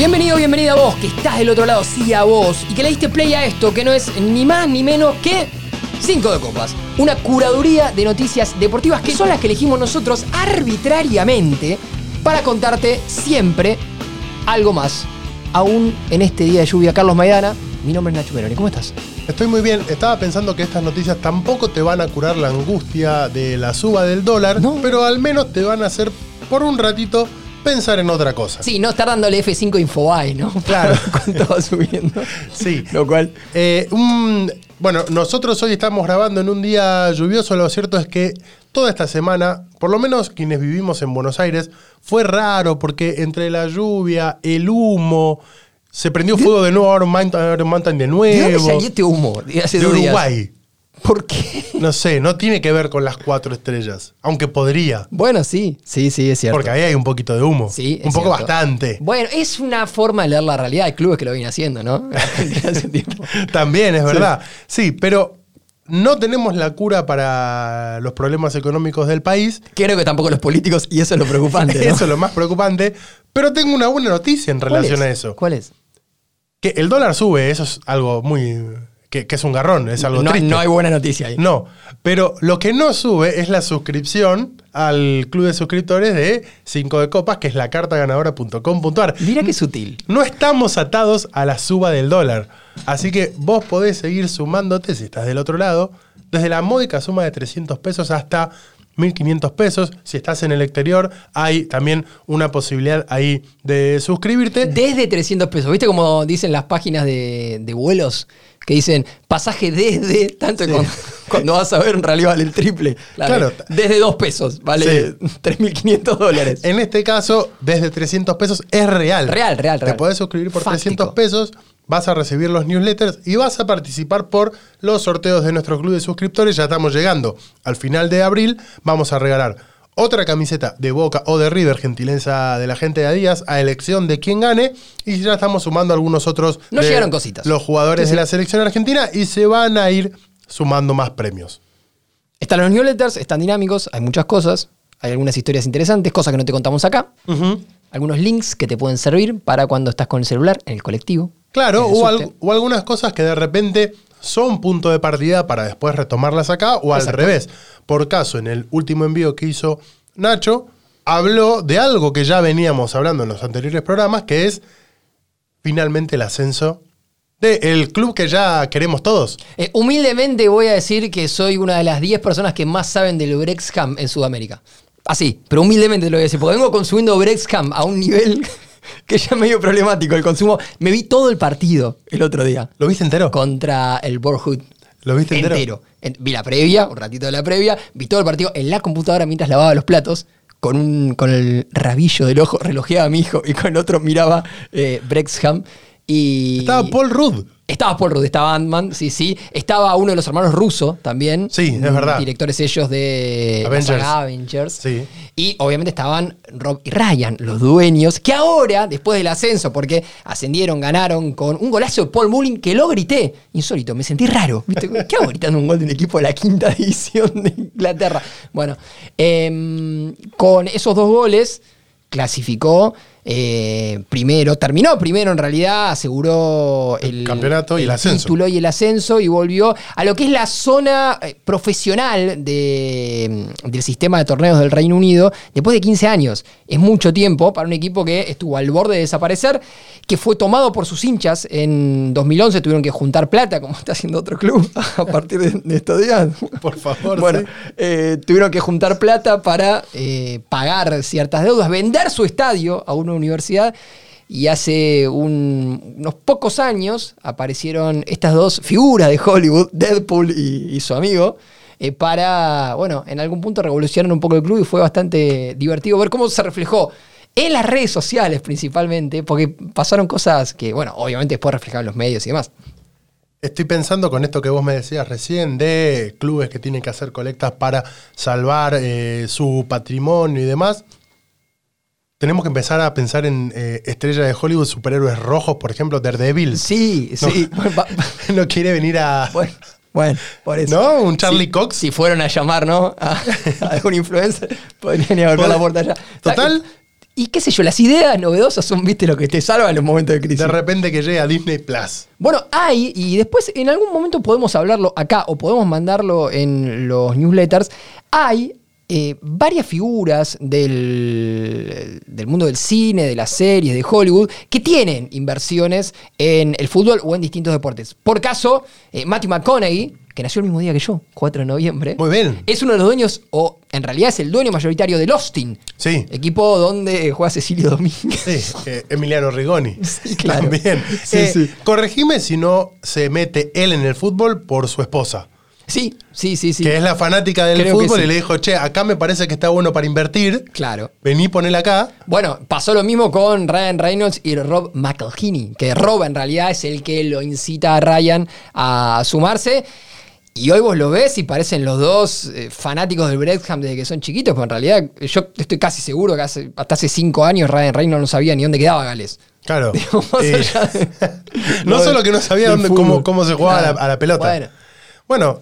Bienvenido, bienvenida a vos, que estás del otro lado, sí a vos, y que le diste play a esto, que no es ni más ni menos que 5 de copas. Una curaduría de noticias deportivas que son las que elegimos nosotros arbitrariamente para contarte siempre algo más. Aún en este día de lluvia, Carlos Maidana, mi nombre es Nacho Meroni, ¿cómo estás? Estoy muy bien. Estaba pensando que estas noticias tampoco te van a curar la angustia de la suba del dólar, No. pero al menos te van a hacer por un ratito pensar en otra cosa. Sí, no estar dándole F5 Infobae, ¿no? Claro. Cuánto va subiendo. Sí. Lo cual... Eh, un- bueno, nosotros hoy estamos grabando en un día lluvioso. Lo cierto es que toda esta semana, por lo menos quienes vivimos en Buenos Aires, fue raro porque entre la lluvia, el humo, se prendió fuego de nuevo Iron Mountain, Iron Mountain de ¿De dónde nuevo. salió este humo de hace de dos días? ¿Por qué? No sé, no tiene que ver con las cuatro estrellas, aunque podría. Bueno, sí, sí, sí, es cierto. Porque ahí hay un poquito de humo. Sí, es un poco cierto. bastante. Bueno, es una forma de leer la realidad. Hay clubes que lo vienen haciendo, ¿no? Hace tiempo. También es verdad. Sí, pero no tenemos la cura para los problemas económicos del país. Creo que tampoco los políticos, y eso es lo preocupante. ¿no? Eso es lo más preocupante. Pero tengo una buena noticia en ¿Cuál relación es? a eso. ¿Cuál es? Que el dólar sube, eso es algo muy. Que, que es un garrón, es algo No, triste. no hay buena noticia ahí. No, pero lo que no sube es la suscripción al club de suscriptores de 5 de copas, que es la cartaganadora.com.ar. Mira qué sutil. No estamos atados a la suba del dólar. Así que vos podés seguir sumándote si estás del otro lado, desde la módica suma de 300 pesos hasta 1.500 pesos. Si estás en el exterior, hay también una posibilidad ahí de suscribirte. Desde 300 pesos. ¿Viste como dicen las páginas de, de vuelos? Que dicen pasaje desde, tanto que cuando, cuando vas a ver en realidad vale el triple. Claro. Desde 2 pesos, vale 3.500 dólares. En este caso, desde 300 pesos es real. Real, real, real. Te podés suscribir por Fáctico. 300 pesos, vas a recibir los newsletters y vas a participar por los sorteos de nuestro club de suscriptores. Ya estamos llegando al final de abril. Vamos a regalar otra camiseta de Boca o de River, gentileza de la gente de Adidas, a elección de quien gane. Y ya estamos sumando algunos otros. De llegaron cositas. Los jugadores Sí, sí. de la selección argentina y se van a ir sumando más premios. Están los newsletters, están dinámicos, hay muchas cosas. Hay algunas historias interesantes, cosas que no te contamos acá. Algunos links que te pueden servir para cuando estás con el celular, en el colectivo. Claro, o, al- o algunas cosas que de repente son punto de partida para después retomarlas acá, o al Exacto. revés. Por caso, en el último envío que hizo Nacho, habló de algo que ya veníamos hablando en los anteriores programas, que es finalmente el ascenso del club que ya queremos todos. Eh, humildemente voy a decir que soy una de las 10 personas que más saben del Brexham en Sudamérica. Así, pero humildemente te lo voy a decir, porque vengo consumiendo Brexham a un nivel que ya es medio problemático el consumo. Me vi todo el partido el otro día ¿Lo viste entero? contra el Borhood. ¿Lo viste entero? En- vi la previa, un ratito de la previa, vi todo el partido en la computadora mientras lavaba los platos. Con, un, con el rabillo del ojo relojeaba a mi hijo y con el otro miraba eh, Brexham. Y Estaba Paul Rudd. estaba Paul Rudd, estaba Ant-Man, sí, sí. Estaba uno de los hermanos rusos también. Sí, es mm, verdad. Directores ellos de Avengers. Avengers. Sí. Y obviamente estaban Rob y Ryan, los dueños, que ahora, después del ascenso, porque ascendieron, ganaron con un golazo de Paul Mullin que lo grité. Insólito, me sentí raro. ¿viste? ¿Qué hago gritando un gol de un equipo de la quinta división de Inglaterra? Bueno, em, con esos dos goles clasificó eh, primero, terminó primero en realidad, aseguró el, campeonato y el ascenso. título y el ascenso y volvió a lo que es la zona eh, profesional de, mm, del sistema de torneos del Reino Unido después de 15 años. Es mucho tiempo para un equipo que estuvo al borde de desaparecer, que fue tomado por sus hinchas en 2011, tuvieron que juntar plata, como está haciendo otro club a partir de, de estos días. Por favor. Bueno, sí. eh, tuvieron que juntar plata para eh, pagar ciertas deudas, vender su estadio a una universidad. Y hace un- unos pocos años aparecieron estas dos figuras de Hollywood, Deadpool y, y su amigo, eh, para, bueno, en algún punto revolucionar un poco el club y fue bastante divertido ver cómo se reflejó en las redes sociales principalmente, porque pasaron cosas que, bueno, obviamente después reflejaban en los medios y demás. Estoy pensando con esto que vos me decías recién de clubes que tienen que hacer colectas para salvar eh, su patrimonio y demás. Tenemos que empezar a pensar en eh, estrellas de Hollywood, superhéroes rojos, por ejemplo, Daredevil. Sí, sí. No quiere venir a. Bueno, bueno, por eso. ¿No? Un Charlie Si- Cox. Si fueron a llamar, ¿no? A, a algún influencer, podrían ir a golpear la puerta allá. Total. Y qué sé yo, las ideas novedosas son, viste, lo que te salva en los momentos de crisis. De repente que llega Disney Plus. Bueno, hay, y después en algún momento podemos hablarlo acá o podemos mandarlo en los newsletters, hay eh, varias figuras del, del mundo del cine, de las series, de Hollywood, que tienen inversiones en el fútbol o en distintos deportes. Por caso, eh, Matthew McConaughey, que nació el mismo día que yo, 4 de noviembre. Muy bien. Es uno de los dueños, o en realidad es el dueño mayoritario del Austin. Sí. Equipo donde juega Cecilio Domínguez. Sí, eh, Emiliano Rigoni. Sí, claro. También. Sí, sí. Corregime si no se mete él en el fútbol por su esposa. Sí, sí, sí, sí. Que es la fanática del Creo fútbol sí. y le dijo, che, acá me parece que está bueno para invertir. Claro. Vení, ponela acá. Bueno, pasó lo mismo con Ryan Reynolds y Rob McElhenney, que Rob en realidad es el que lo incita a Ryan a sumarse. Y hoy vos lo ves y parecen los dos eh, fanáticos del Brexham desde que son chiquitos, pero en realidad yo estoy casi seguro que hace- hasta hace cinco años Ryan Reynolds no sabía ni dónde quedaba Gales. Claro. Eh, de- no lo solo que no sabía dónde, cómo, cómo se jugaba a la- Claro. a la pelota. Bueno, Bueno,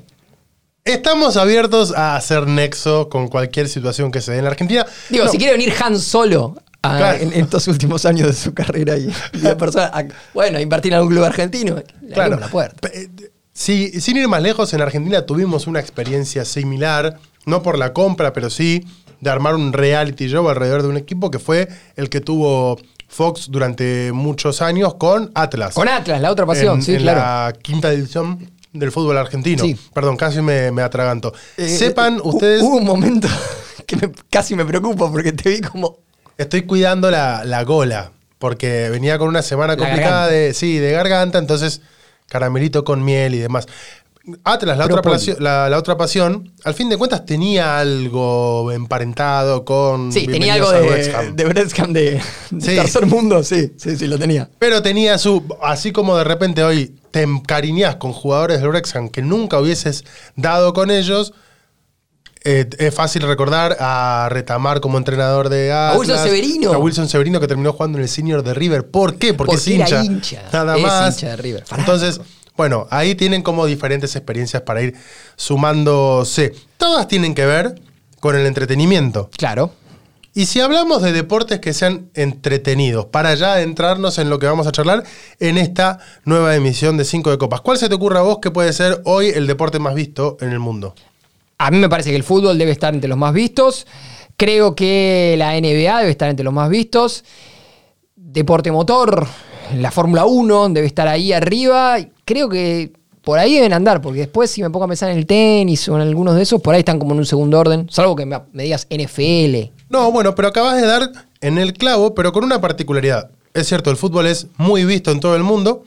estamos abiertos a hacer nexo con cualquier situación que se dé en la Argentina. digo, No, si quiere venir Han solo a- Claro. en, en estos últimos años de su carrera y, y la persona, a- bueno, invertir en algún club argentino, le Claro. la puerta. Eh, sí, sin ir más lejos, en Argentina tuvimos una experiencia similar, no por la compra, pero sí de armar un reality show alrededor de un equipo que fue el que tuvo Fox durante muchos años con Atlas. Con Atlas, la otra pasión, en, sí, en claro. la quinta división del fútbol argentino. Sí. Perdón, casi me, me atraganto. Eh, Sepan eh, hu- ustedes, Hubo un momento que me- casi me preocupa porque te vi como. estoy cuidando la, la gola, porque venía con una semana complicada de, sí, de garganta, entonces caramelito con miel y demás. Atlas, la otra, pasión, la, la otra pasión, al fin de cuentas tenía algo emparentado con... Sí, tenía algo a de, Wrexham. de Wrexham de, de Sí. tercer mundo, sí, sí, sí, lo tenía. Pero tenía su. Así como de repente hoy te encariñás con jugadores del Wrexham que nunca hubieses dado con ellos. eh, es fácil recordar a Retamar como entrenador de Atlas, Wilson Severino. A Wilson Severino que terminó jugando en el senior de River. ¿Por qué? Porque, es Porque era hincha. hincha, Nada es más. hincha de River. Entonces, bueno, ahí tienen como diferentes experiencias para ir sumándose. Todas tienen que ver con el entretenimiento. Claro. Y si hablamos de deportes que sean entretenidos, para ya adentrarnos en lo que vamos a charlar en esta nueva emisión de 5 de Copas, ¿cuál se te ocurre a vos que puede ser hoy el deporte más visto en el mundo? A mí me parece que el fútbol debe estar entre los más vistos. Creo que la NBA debe estar entre los más vistos. Deporte motor, la Fórmula 1 debe estar ahí arriba. Creo que por ahí deben andar, porque después si me pongo a pensar en el tenis o en algunos de esos, por ahí están como en un segundo orden. Salvo que me, me digas NFL. No, bueno, pero acabas de dar en el clavo, pero con una particularidad. Es cierto, el fútbol es muy visto en todo el mundo.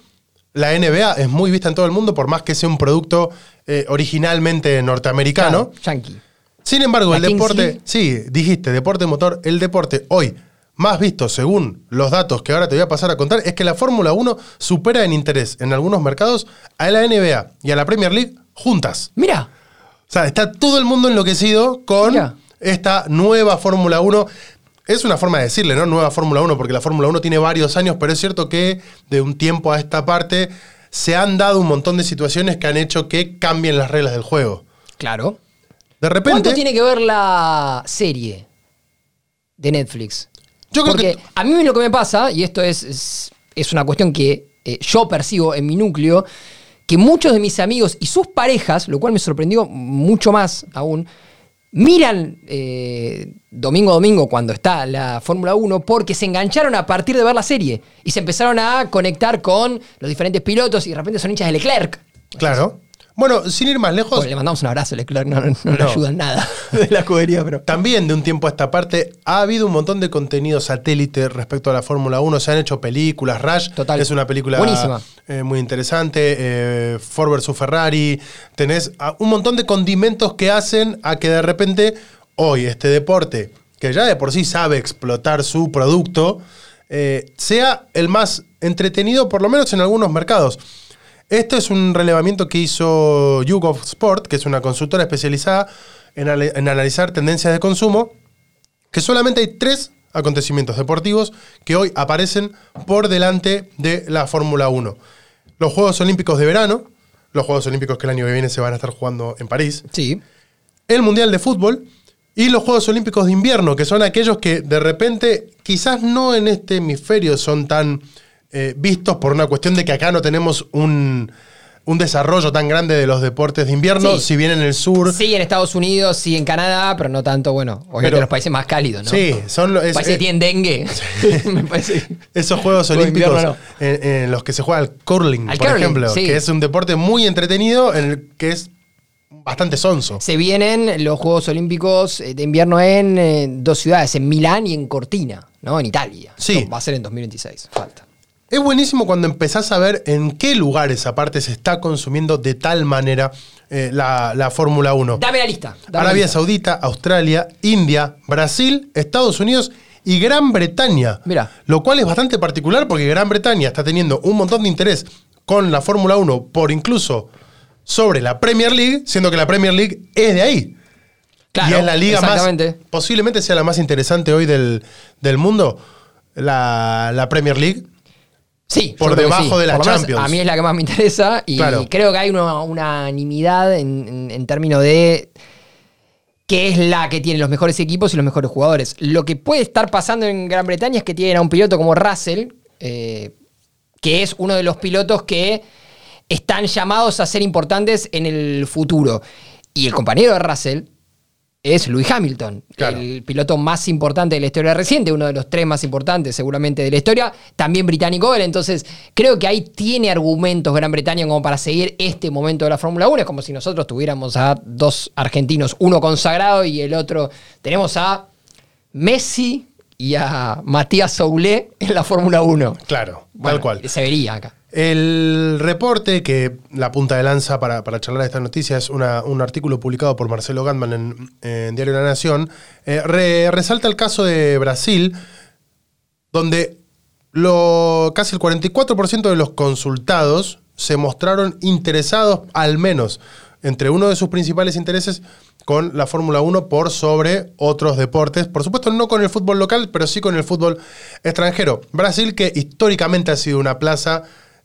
La NBA es muy vista en todo el mundo, por más que sea un producto eh, originalmente norteamericano. Claro, Yankee. Sin embargo, La el deporte, sí, dijiste, deporte motor, el deporte hoy más visto según los datos que ahora te voy a pasar a contar es que la Fórmula 1 supera en interés en algunos mercados a la NBA y a la Premier League juntas. Mira, O sea, está todo el mundo enloquecido con esta nueva Fórmula 1. Es una forma de decirle, ¿no? Nueva Fórmula 1, porque la Fórmula 1 tiene varios años, pero es cierto que de un tiempo a esta parte se han dado un montón de situaciones que han hecho que cambien las reglas del juego. claro. De repente. ¿Cuánto tiene que ver la serie de Netflix? Yo creo Porque que. a mí lo que me pasa, y esto es, es, es una cuestión que eh, yo percibo en mi núcleo, que muchos de mis amigos y sus parejas, lo cual me sorprendió mucho más aún, miran eh, domingo a domingo cuando está la Fórmula 1 porque se engancharon a partir de ver la serie y se empezaron a conectar con los diferentes pilotos y de repente son hinchas de Leclerc. Claro. Bueno, sin ir más lejos, le mandamos un abrazo Leclerc, no, no, no le ayuda en nada de la escudería, pero... También de un tiempo a esta parte ha habido un montón de contenido satélite respecto a la Fórmula 1. Se han hecho películas. Rush Total. es una película Buenísima. eh, muy interesante. eh, Ford vs Ferrari. Tenés un montón de condimentos que hacen a que de repente hoy este deporte, que ya de por sí sabe explotar su producto, eh, sea el más entretenido, por lo menos en algunos mercados. Esto es un relevamiento que hizo YouGov Sport, que es una consultora especializada en, en analizar tendencias de consumo, que solamente hay tres acontecimientos deportivos que hoy aparecen por delante de la Fórmula 1. Los Juegos Olímpicos de verano, los Juegos Olímpicos que el año que viene se van a estar jugando en París, Sí. el Mundial de Fútbol Y los Juegos Olímpicos de Invierno, que son aquellos que de repente, quizás no en este hemisferio son tan eh, vistos por una cuestión de que acá no tenemos un, un desarrollo tan grande de los deportes de invierno, Sí. si bien en el sur. Sí, en Estados Unidos, sí, en Canadá, pero no tanto, bueno, obviamente Pero- en los países más cálidos, ¿no? Sí, son lo- es- países que eh, tienen dengue. Me parece. Esos Juegos Olímpicos invierno, en, en los que se juega al curling, Al por curling, ejemplo, sí. que es un deporte muy entretenido, en el que es bastante sonso. Se vienen los Juegos Olímpicos eh, de invierno en eh, dos ciudades, en Milán y en Cortina, ¿no? En Italia. Sí. Va a ser en 2026, falta. Es buenísimo cuando empezás a ver en qué lugares aparte se está consumiendo de tal manera eh, la, la Fórmula 1. Dame la lista. dame la Arabia lista. Saudita, Australia, India, Brasil, Estados Unidos y Gran Bretaña. Mira. Lo cual es bastante particular porque Gran Bretaña está teniendo un montón de interés con la Fórmula 1 por incluso sobre la Premier League, siendo que la Premier League es de ahí. Claro, y es la liga más, posiblemente sea la más interesante hoy del, del mundo, la, la Premier League. Sí, por debajo de la Por lo menos Champions. A mí es la que más me interesa y Claro. creo que hay una unanimidad en, en- en términos de que es la que tiene los mejores equipos y los mejores jugadores. Lo que puede estar pasando en Gran Bretaña es que tienen a un piloto como Russell, eh, que es uno de los pilotos que están llamados a ser importantes en el futuro. Y el compañero de Russell es Lewis Hamilton, Claro. el piloto más importante de la historia reciente, uno de los tres más importantes seguramente de la historia, también británico él, entonces creo que ahí tiene argumentos Gran Bretaña como para seguir este momento de la Fórmula 1, es como si nosotros tuviéramos a dos argentinos, uno consagrado y el otro, tenemos a Messi y a Matías Soulé en la Fórmula 1. Claro, Bueno, tal cual. Se vería acá. El reporte, que la punta de lanza para, para charlar esta noticia es una- un artículo publicado por Marcelo Gantman en, Diario La Nación, eh, re- resalta el caso de Brasil, donde lo, casi el 44% de los consultados se mostraron interesados, al menos entre uno de sus principales intereses, con la Fórmula 1 por sobre otros deportes. Por supuesto, no con el fútbol local, pero sí con el fútbol extranjero. Brasil, que históricamente ha sido una plaza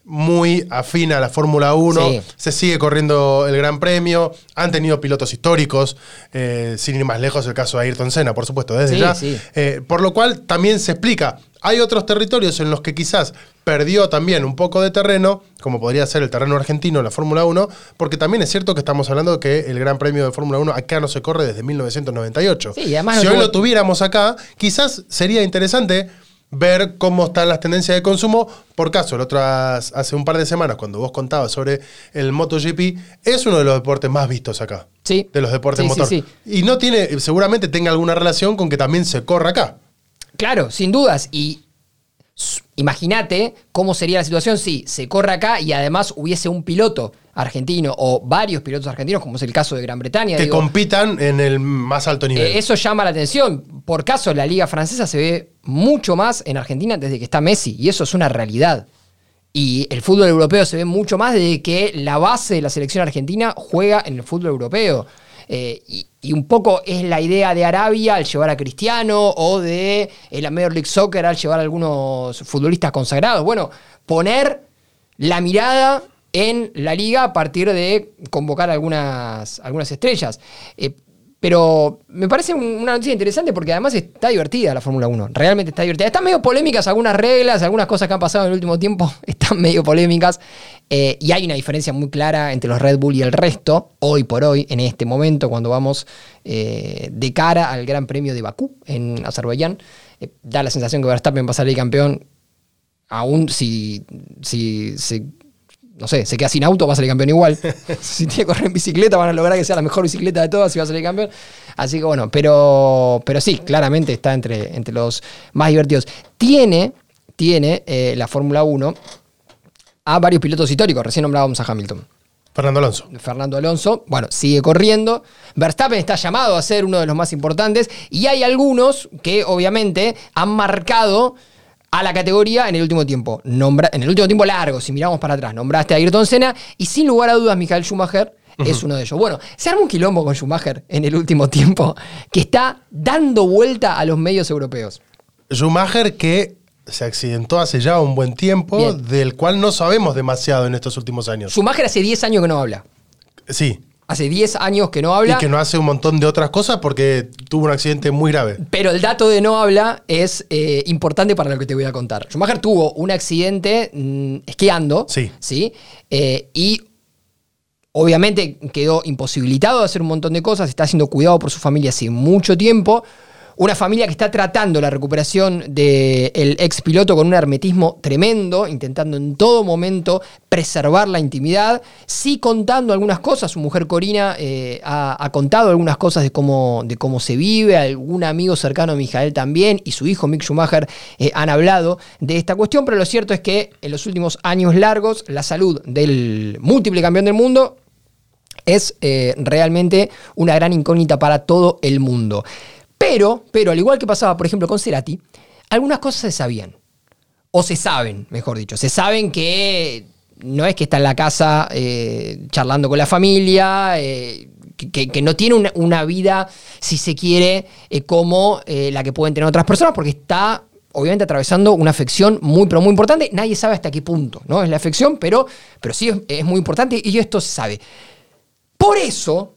muy afín a la Fórmula 1, Sí. se sigue corriendo el Gran Premio, han tenido pilotos históricos, eh, sin ir más lejos el caso de Ayrton Senna, por supuesto, desde Sí, ya. sí. Eh, por lo cual también se explica, hay otros territorios en los que quizás perdió también un poco de terreno, como podría ser el terreno argentino, la Fórmula 1, porque también es cierto que estamos hablando de que el Gran Premio de Fórmula 1 acá no se corre desde 1998. Sí, y además si no hoy tuvo- lo tuviéramos acá, quizás sería interesante ver cómo están las tendencias de consumo. Por caso, el otro, hace un par de semanas, cuando vos contabas sobre el MotoGP, es uno de los deportes más vistos acá. Sí. De los deportes Sí, motor. sí. Y no tiene, seguramente tenga alguna relación con que también se corra acá. Claro, sin dudas. Y imagínate cómo sería la situación si se corre acá y además hubiese un piloto argentino o varios pilotos argentinos, como es el caso de Gran Bretaña. Que digo, compitan en el más alto nivel. eh, eso llama la atención. Por caso, la liga francesa se ve mucho más en Argentina desde que está Messi, y eso es una realidad. Y el fútbol europeo se ve mucho más desde que la base de la selección argentina juega en el fútbol europeo. Eh, y, y un poco es la idea de Arabia al llevar a Cristiano o de eh, la Major League Soccer al llevar a algunos futbolistas consagrados. Bueno, poner la mirada en la liga a partir de convocar algunas, algunas estrellas. Eh, pero me parece un- una noticia interesante porque además está divertida la Fórmula 1. Realmente está divertida. Están medio polémicas algunas reglas, algunas cosas que han pasado en el último tiempo están medio polémicas. Eh, y hay una diferencia muy clara entre los Red Bull y el resto, hoy por hoy, en este momento, cuando vamos eh, de cara al Gran Premio de Bakú en Azerbaiyán. Da la sensación que Verstappen va a salir campeón aún si, si se, no sé, se queda sin auto, va a salir campeón igual. si tiene que correr en bicicleta, van a lograr que sea la mejor bicicleta de todas y va a salir campeón. Así que bueno, pero, pero sí, claramente está entre, entre los más divertidos. Tiene, tiene eh, la Fórmula 1 a varios pilotos históricos. Recién nombrábamos a Hamilton. Fernando Alonso. Fernando Alonso, bueno, sigue corriendo. Verstappen está llamado a ser uno de los más importantes. Y hay algunos que obviamente han marcado a la categoría en el último tiempo. Nombra- en el último tiempo largo, si miramos para atrás. Nombraste a Ayrton Senna y sin lugar a dudas Michael Schumacher es uno de ellos. Bueno, se arma un quilombo con Schumacher en el último tiempo que está dando vuelta a los medios europeos. Schumacher que se accidentó hace ya un buen tiempo, Bien. del cual no sabemos demasiado en estos últimos años. Schumacher hace 10 años que no habla. Sí, Hace 10 años que no habla. Y que no hace un montón de otras cosas porque tuvo un accidente muy grave. Pero el dato de no habla es eh, importante para lo que te voy a contar. Schumacher tuvo un accidente mm, esquiando. Sí. ¿sí? Eh, y obviamente quedó imposibilitado de hacer un montón de cosas. Está siendo cuidado por su familia hace mucho tiempo. Una familia que está tratando la recuperación del ex piloto con un hermetismo tremendo, intentando en todo momento preservar la intimidad, sí contando algunas cosas. Su mujer Corina eh, ha, ha, contado algunas cosas de cómo, de cómo se vive, algún amigo cercano a Mijael también y su hijo Mick Schumacher eh, han hablado de esta cuestión, pero lo cierto es que en los últimos años largos la salud del múltiple campeón del mundo es eh, realmente una gran incógnita para todo el mundo. Pero, pero, al igual que pasaba, por ejemplo, con Cerati, algunas cosas se sabían. O se saben, mejor dicho. Se saben que no es que está en la casa eh, charlando con la familia, eh, que, no tiene una, una, vida, si se quiere, eh, como la que pueden tener otras personas, porque está obviamente atravesando una afección muy, pero muy importante. Nadie sabe hasta qué punto ¿no? es la afección, pero, pero sí es, es muy importante y esto se sabe. Por eso,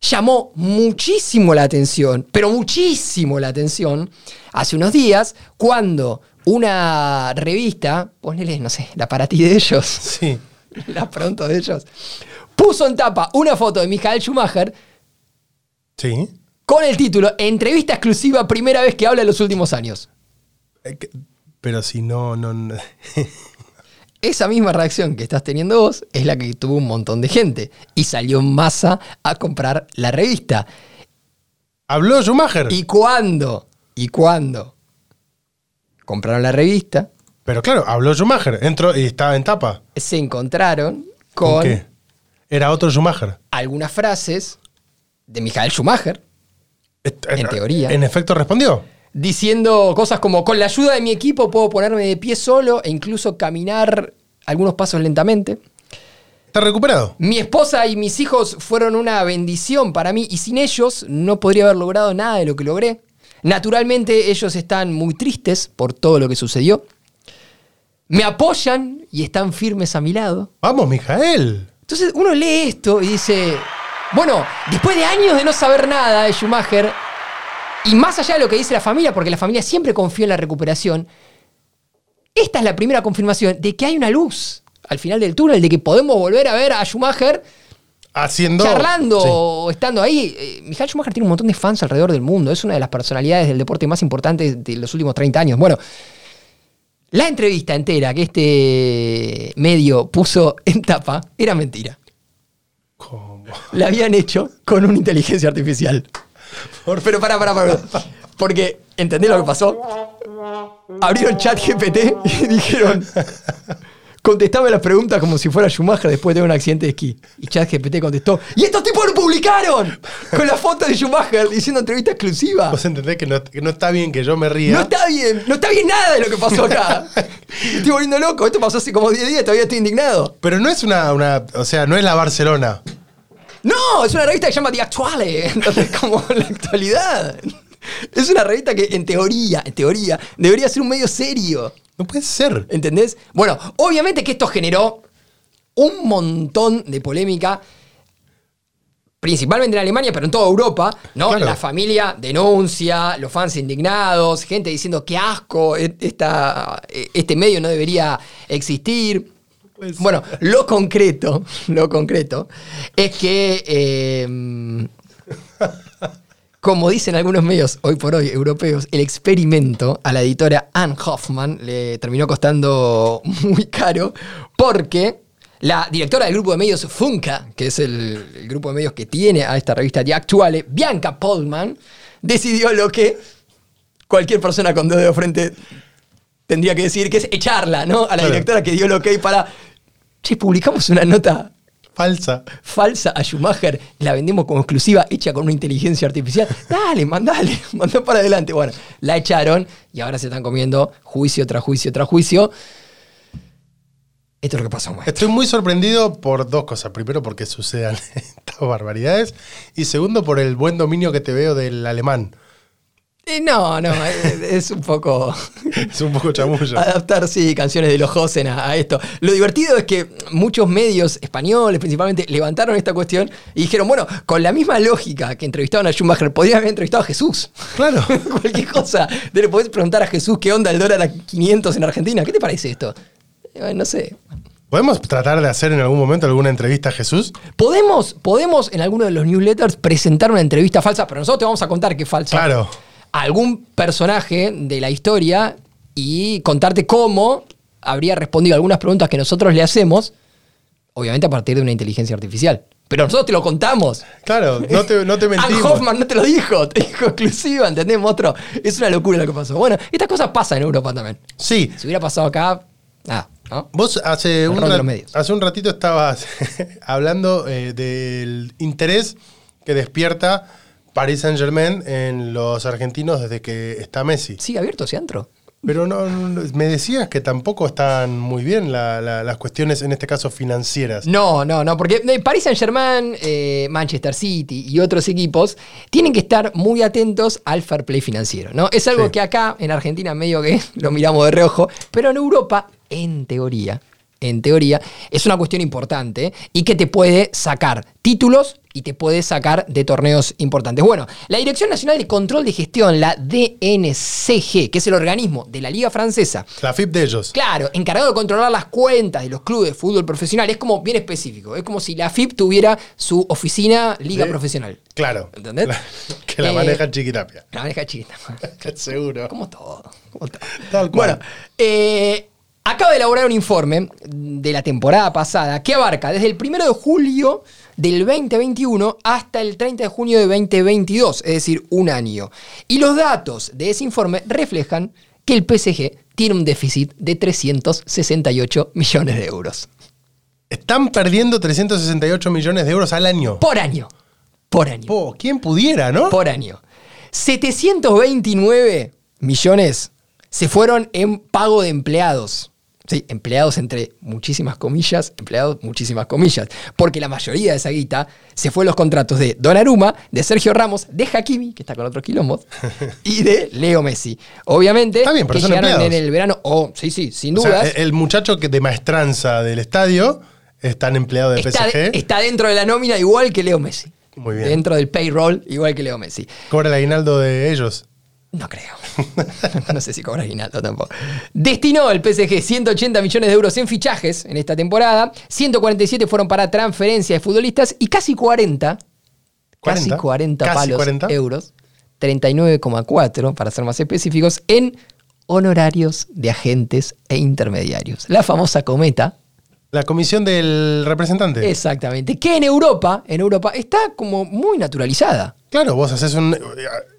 llamó muchísimo la atención, pero muchísimo la atención, hace unos días, cuando una revista, ponele, no sé, la para ti de ellos, sí. la pronto de ellos, puso en tapa una foto de Michael Schumacher. Sí. Con el título Entrevista exclusiva, primera vez que habla en los últimos años. Pero si no, no. no. esa misma reacción que estás teniendo vos es la que tuvo un montón de gente. Y salió en masa a comprar la revista. ¿Habló Schumacher? ¿Y cuándo? ¿Y cuándo? Compraron la revista. Pero claro, habló Schumacher. Entró y estaba en tapa. Se encontraron con. ¿Con qué? Era otro Schumacher. Algunas frases de Michael Schumacher. En teoría. En efecto respondió diciendo cosas como, con la ayuda de mi equipo puedo ponerme de pie solo e incluso caminar algunos pasos lentamente. ¿Está recuperado? Mi esposa y mis hijos fueron una bendición para mí y sin ellos no podría haber logrado nada de lo que logré. Naturalmente ellos están muy tristes por todo lo que sucedió. Me apoyan y están firmes a mi lado. Vamos, Mijael. Entonces uno lee esto y dice, bueno, después de años de no saber nada de Schumacher, y más allá de lo que dice la familia, porque la familia siempre confió en la recuperación, esta es la primera confirmación de que hay una luz al final del túnel, de que podemos volver a ver a Schumacher haciendo charlando o estando ahí. Eh, Michael Schumacher tiene un montón de fans alrededor del mundo, es una de las personalidades del deporte más importantes de los últimos 30 años. Bueno, la entrevista entera que este medio puso en tapa era mentira. ¿Cómo? La habían hecho con una inteligencia artificial. Pero para, para, para. Porque, ¿entendés lo que pasó? Abrieron chat GPT y dijeron, contestame las preguntas como si fuera Schumacher después de un accidente de esquí. Y chat GPT contestó, ¡y estos tipos lo publicaron! Con la foto de Schumacher diciendo entrevista exclusiva. Vos entendés que no, que no está bien que yo me ría. No está bien, no está bien nada de lo que pasó acá. estoy volviendo loco, esto pasó hace como 10 días, todavía estoy indignado. Pero no es una, una, o sea, no es la Barcelona. No, es una revista que se llama The Actuale, entonces como la actualidad. Es una revista que en teoría, en teoría, debería ser un medio serio. No puede ser. ¿Entendés? Bueno, obviamente que esto generó un montón de polémica, principalmente en Alemania, pero en toda Europa, ¿no? Claro. La familia denuncia, los fans indignados, gente diciendo qué asco, esta, este medio no debería existir. Pues- Bueno, lo concreto, lo concreto, es que, eh, como dicen algunos medios hoy por hoy europeos, el experimento a la editora Anne Hoffman le terminó costando muy caro porque la directora del grupo de medios Funka, que es el, el grupo de medios que tiene a esta revista Die Actuale, Bianca Polman, decidió lo que cualquier persona con dedo de frente tendría que decir, que es echarla, ¿no? A la directora que dio el ok para. Che, publicamos una nota Falsa. falsa a Schumacher, la vendemos como exclusiva, hecha con una inteligencia artificial. Dale, mandale, mandá para adelante. Bueno, la echaron y ahora se están comiendo juicio tras juicio tras juicio. Esto es lo que pasó, maestro. Estoy muy sorprendido por dos cosas. Primero, porque sucedan estas barbaridades. Y segundo, por el buen dominio que te veo del alemán. Eh, no, no, es, es un poco Es un poco chamullo. adaptar, sí, canciones de los Josen a, a esto. Lo divertido es que muchos medios españoles, principalmente, levantaron esta cuestión y dijeron, bueno, con la misma lógica que entrevistaban a Schumacher, podrían haber entrevistado a Jesús. Claro. Cualquier cosa. Le podés preguntar a Jesús qué onda el dólar a 500 en Argentina. ¿Qué te parece esto? Eh, No sé. ¿Podemos tratar de hacer en algún momento alguna entrevista a Jesús? ¿Podemos, podemos en alguno de los newsletters presentar una entrevista falsa, pero nosotros te vamos a contar qué es falsa. Claro. A algún personaje de la historia y contarte cómo habría respondido algunas preguntas que nosotros le hacemos, obviamente a partir de una inteligencia artificial. Pero nosotros te lo contamos. Claro, no te, no te mentimos. Hoffman no te lo dijo, te dijo exclusiva, ¿entendés, monstruo? Es una locura lo que pasó. Bueno, estas cosas pasan en Europa también. Sí. Si hubiera pasado acá, nada, ¿no? Vos hace un, hace un ratito estabas hablando eh, del interés que despierta Paris Saint Germain en los argentinos desde que está Messi. ¿Sigue abierto ese antro? Pero no, no- me decías que tampoco están muy bien la- la- las cuestiones, en este caso financieras. No, no, no, porque eh, Paris Saint-Germain, eh, Manchester City y otros equipos tienen que estar muy atentos al fair play financiero, ¿no? Es algo Sí. que acá en Argentina medio que lo miramos de reojo, pero en Europa, en teoría, en teoría, es una cuestión importante y que te puede sacar títulos y te puede sacar de torneos importantes. Bueno, la Dirección Nacional de Control de Gestión, la DNCG, que es el organismo de la Liga Francesa, La FIP de ellos. Claro, encargado de controlar las cuentas de los clubes de fútbol profesional, es como bien específico. Es como si la FIP tuviera su oficina liga Sí. profesional. Claro. ¿Entendés? La- que la Eh, maneja Chiquitapia. La maneja chiquita. Seguro. Como todo. como todo. Tal cual. Bueno, eh, acaba de elaborar un informe de la temporada pasada que abarca desde el 1 de julio del 2021 hasta el 30 de junio de 2022, es decir, un año. Y los datos de ese informe reflejan que el PSG tiene un déficit de 368 millones de euros. Están perdiendo 368 millones de euros al año. Por año. Por año. Po, ¿Quién pudiera, no? por año. 729 millones se fueron en pago de empleados. Sí, empleados entre muchísimas comillas, empleados muchísimas comillas. Porque la mayoría de esa guita se fue en los contratos de Donnarumma, de Sergio Ramos, de Hakimi, que está con otros quilombos, y de Leo Messi. Obviamente, Está bien, pero que son llegaron empleados. en el verano. Oh, sí, sí, sin dudas. el muchacho que de maestranza del estadio es tan empleado de está, PSG. está dentro de la nómina igual que Leo Messi. Muy bien. Dentro del payroll igual que Leo Messi. Cobra el aguinaldo de ellos. No creo. no sé si cobra aguinaldo tampoco. Destinó el PSG 180 millones de euros en fichajes en esta temporada. 147 fueron para transferencias de futbolistas y casi 40, casi 40, 40 casi palos 40. euros, 39,4 para ser más específicos, en honorarios de agentes e intermediarios. La famosa cometa. La comisión del representante. Exactamente. Que en Europa, en Europa está como muy naturalizada. Claro, vos haces un.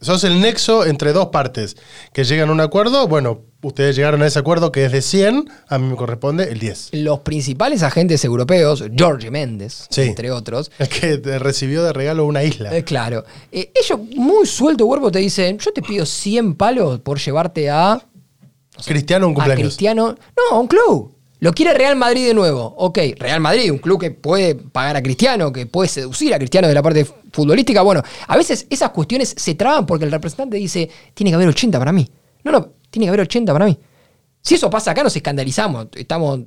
Sos el nexo entre dos partes que llegan a un acuerdo. Bueno, ustedes llegaron a ese acuerdo que es de 100, a mí me corresponde el 10. Los principales agentes europeos, Jorge Méndez, Sí. entre otros, El que te recibió de regalo una isla. Eh, claro. Eh, ellos, muy suelto cuerpo, te dicen: Yo te pido 100 palos por llevarte a, Cristiano, un a cumpleaños. Cristiano. No, a un club. Lo quiere Real Madrid de nuevo. Ok, Real Madrid, un club que puede pagar a Cristiano, que puede seducir a Cristiano de la parte futbolística. Bueno, a veces esas cuestiones se traban porque el representante dice: Tiene que haber 80 para mí. No, no, tiene que haber 80 para mí. Si eso pasa acá, nos escandalizamos. Estamos.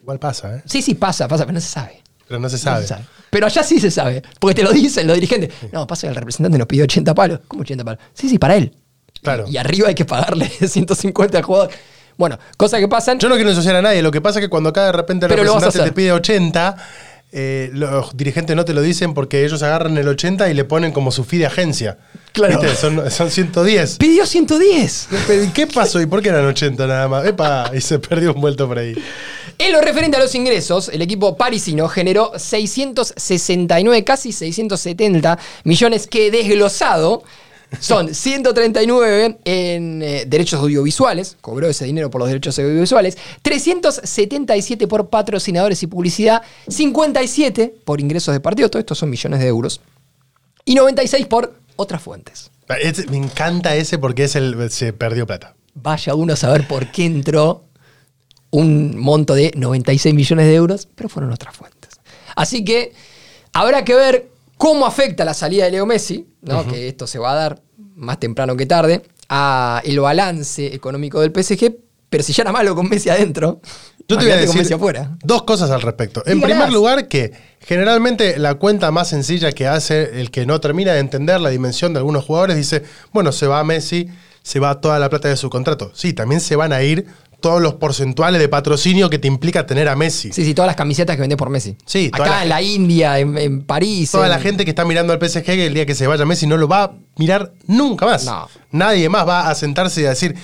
Igual pasa, ¿eh? Sí, sí, pasa, pasa, pero no se sabe. Pero no se No sabe. se sabe. Pero allá sí se sabe, porque te lo dicen los dirigentes. No, pasa que el representante nos pidió 80 palos. ¿Cómo 80 palos? Sí, sí, para él. Claro. Y arriba hay que pagarle 150 al jugador. Bueno, cosas que pasan. Yo no quiero ensuciar a nadie. Lo que pasa es que cuando acá de repente el Pero lo vas a representante te hacer. pide 80, eh, los dirigentes no te lo dicen porque ellos agarran el 80 y le ponen como su fee de agencia. Claro. ¿Viste? Son, son 110. Pidió 110. Pero, ¿Y qué pasó? ¿Y por qué eran 80 nada más? Epa, y se perdió un vuelto por ahí. En lo referente a los ingresos, el equipo parisino generó 669, casi 670 millones que desglosado son 139 en eh, derechos audiovisuales, cobró ese dinero por los derechos audiovisuales, 377 por patrocinadores y publicidad, 57 por ingresos de partido, todo esto son millones de euros, y 96 por otras fuentes. Me encanta ese porque es el se perdió plata. Vaya uno a saber por qué entró un monto de 96 millones de euros, pero fueron otras fuentes. Así que habrá que ver cómo afecta la salida de Leo Messi, ¿no? que esto se va a dar más temprano que tarde. a el balance económico del PSG, pero si ya era malo con Messi adentro, Yo te voy a decir Messi afuera. dos cosas al respecto. En primer lugar, que generalmente la cuenta más sencilla que hace el que no termina de entender la dimensión de algunos jugadores dice, bueno, se va Messi, se va toda la plata de su contrato. Sí, también se van a ir todos los porcentuales de patrocinio que te implica tener a Messi. Sí, sí, todas las camisetas que vendés por Messi. Sí, Acá la en la India, en, en París. Toda en- la gente que está mirando al PSG que el día que se vaya Messi no lo va a mirar nunca más. No. Nadie más va a sentarse y a decir,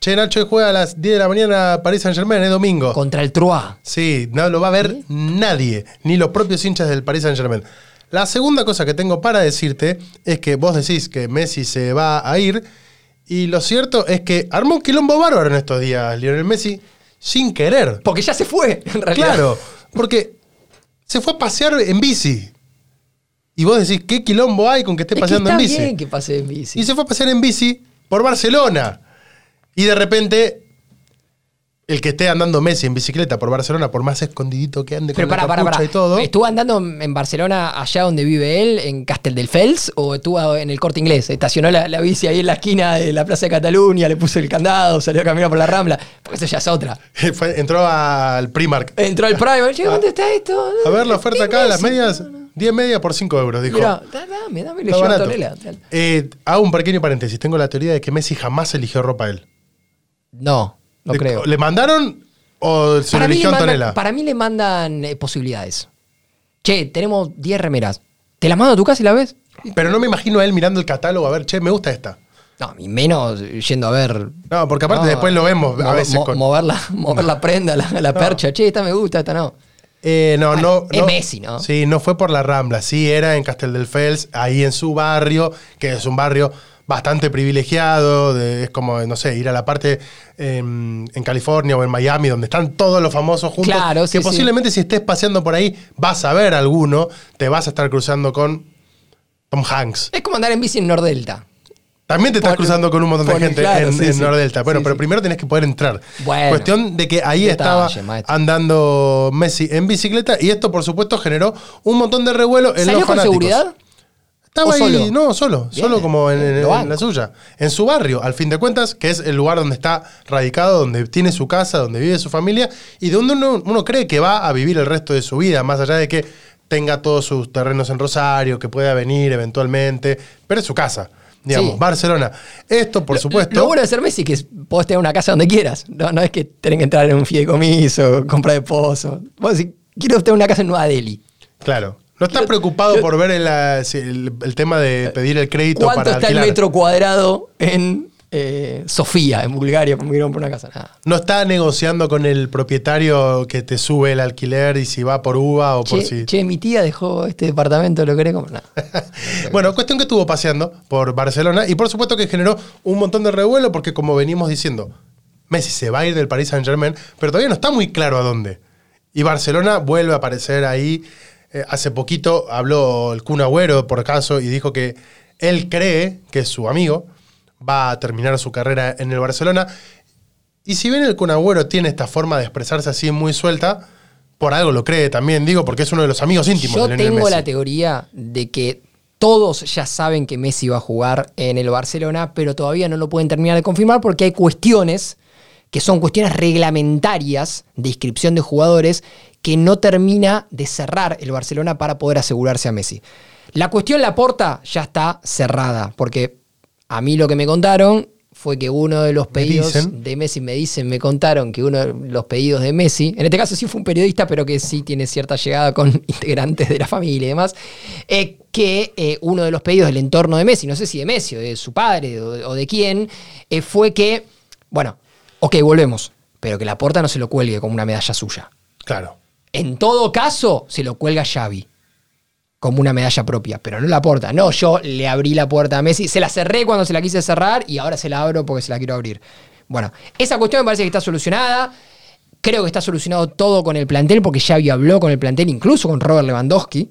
che, Nacho juega a las 10 de la mañana París Saint Germain, es domingo. Contra el Troyes. Sí, no lo va a ver nadie, ni los propios hinchas del Paris Saint Germain. La segunda cosa que tengo para decirte es que vos decís que Messi se va a ir y lo cierto es que armó un quilombo bárbaro en estos días, Lionel Messi, sin querer. Porque ya se fue, en realidad. Claro, porque se fue a pasear en bici. Y vos decís, ¿qué quilombo hay con que esté Es que paseando está en bici? bien que pase en bici. Y se fue a pasear en bici por Barcelona. Y de repente, el que esté andando Messi en bicicleta por Barcelona, por más escondidito que ande Pero con para, la para, para. y todo. ¿Estuvo andando en Barcelona, allá donde vive él, en Castel del Fels? ¿O estuvo en el corte inglés? Estacionó la, la bici ahí en la esquina de la Plaza de Cataluña, le puso el candado, salió a caminar por la rambla. Porque eso ya es otra. Fue- entró al Primark. Entró al Prime, che, ¿dónde está esto? A ver la oferta acá, las medias, 10 medias por 5 euros, dijo. Mirá, da- dame, dame, le llevo. Tonela. Eh, hago un pequeño paréntesis. Tengo la teoría de que Messi jamás eligió ropa a él. No, no le, creo. ¿Le mandaron o se Para eligió mandan, Antonella? para mí le mandan eh, posibilidades. Che, tenemos 10 remeras. ¿Te las mando a tu casa y la ves? Pero no me imagino a él mirando el catálogo a ver, che, me gusta esta. No, y menos yendo a ver. No, porque aparte No, después lo vemos a veces mo- con... mover, la, mover la prenda, la, la percha. Che, esta me gusta, esta no. Eh, no, Bueno, no, es no. Messi, ¿no? Sí, no fue por la Rambla, sí era en Castel del Fels, ahí en su barrio, que es un barrio bastante privilegiado, de- es como, no sé, ir a la parte em, en California o en Miami, donde están todos los famosos juntos, Claro, que sí, sí. posiblemente si estés paseando por ahí vas a ver alguno, te vas a estar cruzando con Tom Hanks. Es como andar en bici en Nordelta. También te estás cruzando con un montón de gente claro, en, sí, en sí. Nordelta. Bueno, Sí, pero primero tenés que poder entrar. Bueno. Cuestión de que ahí Detalle, estaba maestro. andando Messi en bicicleta y esto, por supuesto, generó un montón de revuelo en ¿Salió los con fanáticos. seguridad? Estaba ¿O ahí, solo? no, solo, Bien, solo como en, la suya. En su barrio, al fin de cuentas, que es el lugar donde está radicado, donde tiene su casa, donde vive su familia y donde uno, uno cree que va a vivir el resto de su vida, más allá de que tenga todos sus terrenos en Rosario, que pueda venir eventualmente, pero es su casa. Digamos, Sí. Barcelona. Esto, por Lo- supuesto. Lo bueno de ser Messi es que podés tener una casa donde quieras. No, no es que tenés que entrar en un fideicomiso, compra de pozo. Vos decís, quiero tener una casa en Nueva Delhi. Claro. No estás preocupado por ver el, si el- el tema de pedir el crédito ¿Cuánto para está alquilar. el metro cuadrado en eh, Sofía, en Bulgaria, mirar por una casa? Nada. No está negociando con el propietario que te sube el alquiler y si va por uva o por si. che, mi tía dejó este departamento, ¿lo querés comprar? Nada. Bueno, cuestión que estuvo paseando por Barcelona y por supuesto que generó un montón de revuelo porque como venimos diciendo, Messi se va a ir del Paris Saint Germain, pero todavía no está muy claro a dónde. Y Barcelona vuelve a aparecer ahí. Eh, hace poquito habló el Kun Agüero, por acaso, y dijo que él cree que su amigo va a terminar su carrera en el Barcelona. Y si bien el Kun Agüero tiene esta forma de expresarse así muy suelta, por algo lo cree también, digo, porque es uno de los amigos íntimos Yo de Lionel tengo Messi. la teoría de que todos ya saben que Messi va a jugar en el Barcelona, pero todavía no lo pueden terminar de confirmar porque hay cuestiones que son cuestiones reglamentarias de inscripción de jugadores que no termina de cerrar el Barcelona para poder asegurarse a Messi. La cuestión Laporta ya está cerrada, porque a mí lo que me contaron fue que uno de los pedidos dicen. de Messi, me dicen, me contaron que uno de los pedidos de Messi, en este caso sí fue un periodista, pero que sí tiene cierta llegada con integrantes de la familia y demás, eh, que eh, uno de los pedidos del entorno de Messi, no sé si de Messi o de su padre o de, o de quién, eh, fue que, bueno, ok, volvemos, pero que la porta no se lo cuelgue como una medalla suya. Claro. En todo caso, se lo cuelga Xavi como una medalla propia, pero no la porta. No, yo le abrí la puerta a Messi, se la cerré cuando se la quise cerrar y ahora se la abro porque se la quiero abrir. Bueno, esa cuestión me parece que está solucionada. Creo que está solucionado todo con el plantel porque Xavi habló con el plantel, incluso con Robert Lewandowski,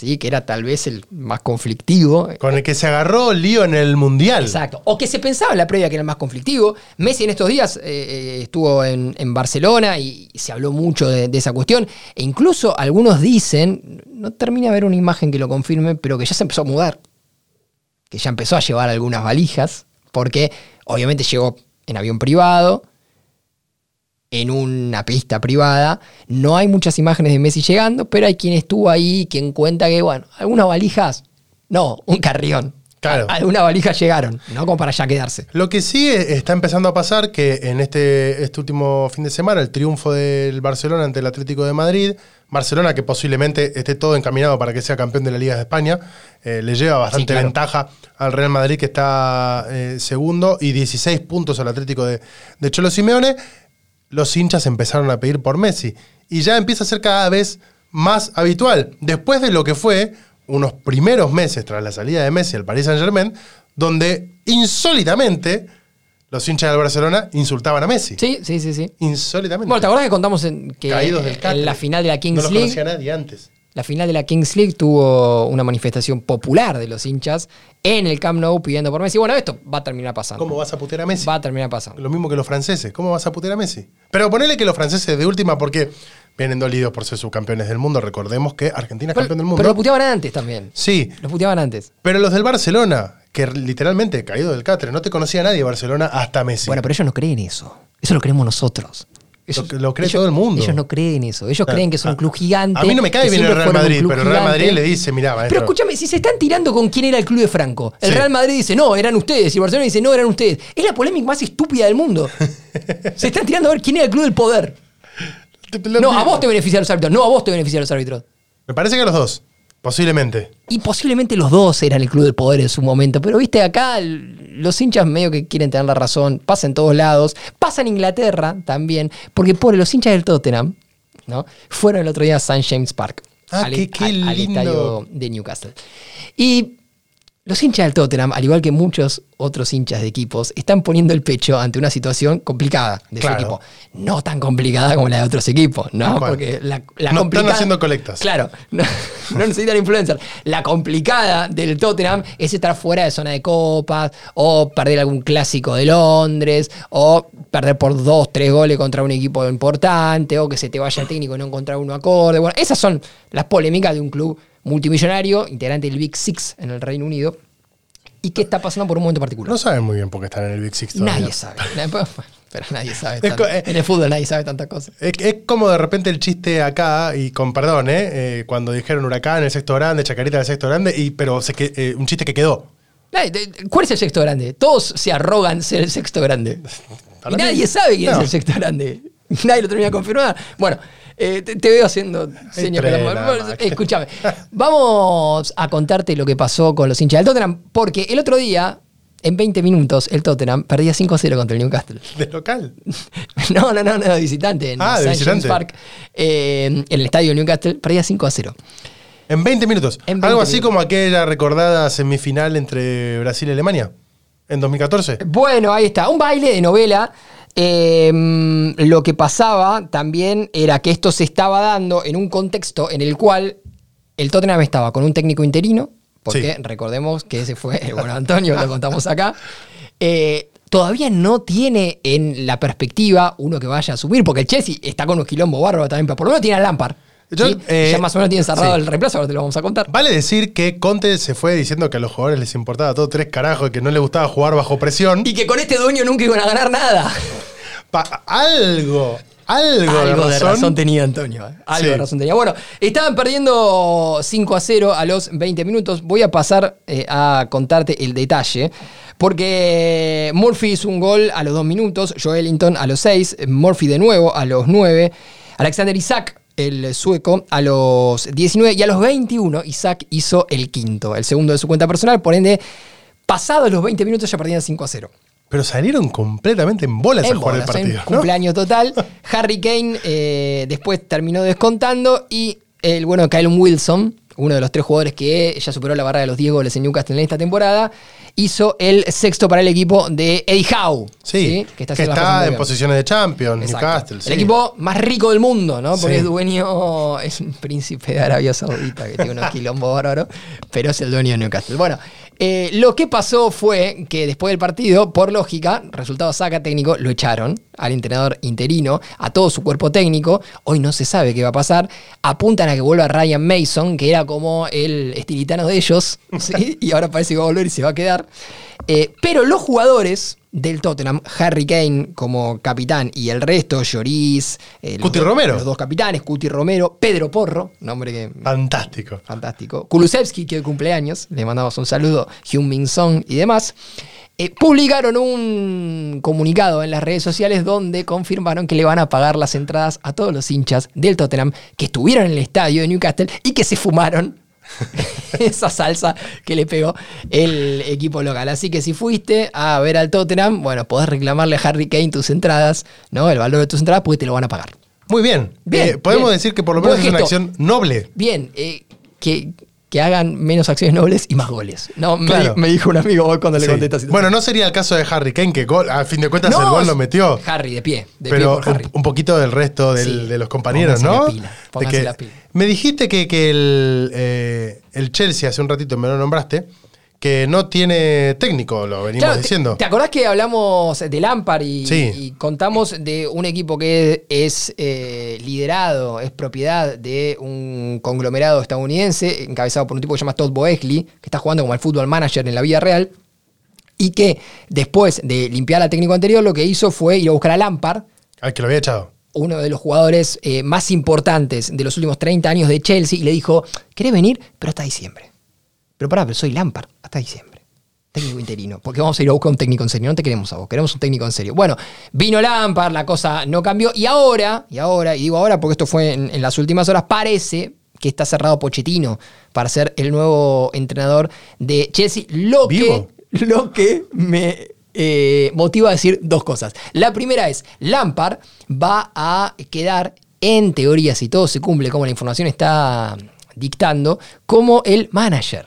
¿sí? que era tal vez el más conflictivo. Con el que se agarró lío en el Mundial. Exacto. O que se pensaba en la previa que era el más conflictivo. Messi en estos días eh, eh, estuvo en, en Barcelona y, y se habló mucho de, de esa cuestión. E incluso algunos dicen, no termina de ver una imagen que lo confirme, pero que ya se empezó a mudar. Que ya empezó a llevar algunas valijas Porque obviamente llegó en avión privado, en una pista privada. No hay muchas imágenes de Messi llegando, pero hay quien estuvo ahí, quien cuenta que, bueno, algunas valijas, no, un carrión. Claro. Algunas valijas llegaron, ¿no? Como para ya quedarse. Lo que sí eh, está empezando a pasar que en este, este último fin de semana, el triunfo del Barcelona ante el Atlético de Madrid, Barcelona que posiblemente esté todo encaminado para que sea campeón de la Liga de España, eh, le lleva bastante Sí, claro. ventaja al Real Madrid que está eh, segundo y 16 puntos al Atlético de, de Cholo Simeone. Los hinchas empezaron a pedir por Messi y ya empieza a ser cada vez más habitual. Después de lo que fue unos primeros meses tras la salida de Messi al Paris Saint Germain, donde insólitamente los hinchas del Barcelona insultaban a Messi. Sí, sí, sí, sí. Insólitamente. Bueno, ¿te acuerdas que contamos en, que Caídos del en la final de la no Kings los League? conocía nadie antes. La final de la Kings League tuvo una manifestación popular de los hinchas en el Camp Nou pidiendo por Messi. Bueno, esto va a terminar pasando. ¿Cómo vas a putear a Messi? Va a terminar pasando. Lo mismo que los franceses. ¿Cómo vas a putear a Messi? Pero ponele que los franceses de última, porque vienen dolidos por ser subcampeones del mundo. Recordemos que Argentina es Pero, campeón del mundo. pero lo puteaban antes también. sí, Lo puteaban antes. pero los del Barcelona, que literalmente caído del catre, no te conocía nadie de Barcelona hasta Messi. Bueno, pero ellos no creen eso. Eso lo creemos nosotros. Ellos- Lo- lo cree ellos- todo el mundo. Ellos no creen eso. Ellos creen que son un club gigante. A mí no me cae bien el Real Madrid, pero el Real gigante. Madrid le dice, mirá, maestro. Pero escúchame, si se están tirando con quién era el club de Franco, el Sí. Real Madrid dice, no, eran ustedes, y el Barcelona dice, no, eran ustedes. Es la polémica más estúpida del mundo. se están tirando a ver quién era el club del poder. No, a vos te benefician los árbitros, no a vos te benefician los árbitros. Me parece que a los dos, posiblemente. Y posiblemente los dos eran el club del poder en su momento. Pero viste, acá los hinchas medio que quieren tener la razón. Pasa en todos lados. Pasa en Inglaterra también. Porque por los hinchas del Tottenham, ¿no? Fueron el otro día a St. James Park. Ah, al, qué- qué al- al lindo. estadio de Newcastle. Y los hinchas del Tottenham, al igual que muchos otros hinchas de equipos, están poniendo el pecho ante una situación complicada de Claro. su equipo. No tan complicada como la de otros equipos, ¿no? Porque la, la No están haciendo colectas. Claro, no, no necesitan influencer. La complicada del Tottenham es estar fuera de zona de copas, o perder algún clásico de Londres, o perder por dos, tres goles contra un equipo importante, o que se te vaya el técnico y no encontrar uno acorde. Bueno, esas son las polémicas de un club multimillonario, integrante del Big Six en el Reino Unido, y que está pasando por un momento particular. No saben muy bien por qué están en el Big Six todavía. nadie sabe. Pero nadie sabe. Tanto. eh, en el fútbol nadie sabe tantas cosas. Es, es como de repente el chiste acá, y con perdón, ¿eh? Eh, cuando dijeron Huracán, el sexto grande, Chacarita, el sexto grande, y, pero se eh, un chiste que quedó. ¿Cuál es el sexto grande? Todos se arrogan ser el sexto grande. Y nadie sabe quién No. es el sexto grande. Nadie lo termina de confirmar. Bueno, eh, te, te veo haciendo señas. Escúchame. Vamos a contarte lo que pasó con los hinchas del Tottenham, porque el otro día, en 20 minutos, el Tottenham perdía 5-0 contra el Newcastle. De local. No, no, no, no, de visitante. En Ah, de. James visitante. Park, eh, en el estadio Newcastle, perdía 5-0. En 20 minutos. En 20 Algo así minutos. como aquella recordada semifinal entre Brasil y Alemania. En 2014. Bueno, ahí está. Un baile de novela. Eh, lo que pasaba también era que esto se estaba dando en un contexto en el cual el Tottenham estaba con un técnico interino, porque Sí. recordemos que ese fue, bueno, Antonio, lo contamos acá. Eh, todavía no tiene en la perspectiva uno que vaya a asumir, porque el Chelsea está con un quilombo bárbaro también, pero por lo menos tiene a Lampard. Yo, ¿sí? eh, ya más o menos tiene cerrado sí. el reemplazo, ahora te lo vamos a contar. Vale decir que Conte se fue diciendo que a los jugadores les importaba todo tres carajos y que no les gustaba jugar bajo presión. Y que con este dueño nunca iban a ganar nada. Algo, algo, Algo de de razón. razón tenía Antonio. eh. Algo Sí. de razón tenía. Bueno, estaban perdiendo 5 a 0 a los 20 minutos. Voy a pasar eh, a contarte el detalle. Porque Murphy hizo un gol a los 2 minutos, Joelinton a los 6, Murphy de nuevo a los 9, Alexander Isaac, el sueco, a los 19 y a los 21 Isaac hizo el quinto, el segundo de su cuenta personal. Por ende, pasados los 20 minutos ya perdían 5 a 0. Pero salieron completamente en bolas a En jugar el bolas, en partido. ¿no? cumpleaños total. Harry Kane eh, después terminó descontando y el bueno Kyle Wilson, uno de los tres jugadores que ya superó la barra de los 10 goles en Newcastle en esta temporada, hizo el sexto para el equipo de Eddie Howe. Sí, que está, que está en posiciones de Champions, Exacto. Newcastle. sí. El equipo más rico del mundo, ¿no? Porque Sí. es dueño, es un príncipe de Arabia Saudita que tiene unos quilombos bárbaros, pero es el dueño de Newcastle. Bueno, Eh, lo que pasó fue que después del partido, por lógica, resultado saca técnico, lo echaron al entrenador interino, a todo su cuerpo técnico. Hoy no se sabe qué va a pasar. Apuntan a que vuelva Ryan Mason, que era como el estilitano de ellos, y ahora parece que va a volver y se va a quedar. Eh, pero los jugadores del Tottenham, Harry Kane como capitán y el resto, Lloris, eh, los Cuti dos- Romero. los dos capitanes, Cuti Romero, Pedro Porro, nombre que Fantástico. fantástico. Kulusevski, que hoy cumpleaños, le mandamos un saludo, Hyun Min Song y demás. eh, publicaron un comunicado en las redes sociales donde confirmaron que le van a pagar las entradas a todos los hinchas del Tottenham que estuvieron en el estadio de Newcastle y que se fumaron esa salsa que le pegó el equipo local. Así que si fuiste a ver al Tottenham, bueno, podés reclamarle a Harry Kane tus entradas, ¿no? El valor de tus entradas, porque te lo van a pagar. Muy bien. Bien, Eh, podemos bien. decir que por lo menos Buen es una acción noble. Bien, eh, que, que hagan menos acciones nobles y más goles. No, me, Claro. me dijo un amigo hoy cuando le Sí. conté esta situación. Bueno, no sería el caso de Harry Kane, que gol- a fin de cuentas No, el gol lo metió. Harry, de pie. De pero pie por un, Harry. un poquito del resto del- Sí. de los compañeros, ¿no? la pila, De que- la pila. Me dijiste que, que el, eh, el Chelsea, hace un ratito me lo nombraste, que no tiene técnico, lo venimos Claro, te- diciendo. ¿Te, acordás que hablamos de Lampard y, Sí. y contamos de un equipo que es eh, liderado, es propiedad de un conglomerado estadounidense encabezado por un tipo que se llama Todd Boesley, que está jugando como el fútbol manager en la vida real, y que después de limpiar al técnico anterior lo que hizo fue ir a buscar a Lampard, Al que lo había echado. uno de los jugadores eh, más importantes de los últimos 30 años de Chelsea y le dijo, ¿querés venir? Pero hasta diciembre. Pero pará, pero soy Lampard, hasta diciembre. Técnico interino, porque vamos a ir a buscar un técnico en serio, no te queremos a vos, queremos un técnico en serio. Bueno, vino Lampard, la cosa no cambió y ahora, y ahora, y digo ahora porque esto fue en, en las últimas horas, parece que está cerrado Pochettino para ser el nuevo entrenador de Chelsea, lo ¿Vivo? que, lo que me eh, motiva a decir dos cosas. La primera es, Lampard va a quedar, en teoría, si todo se cumple como la información está dictando, como el manager.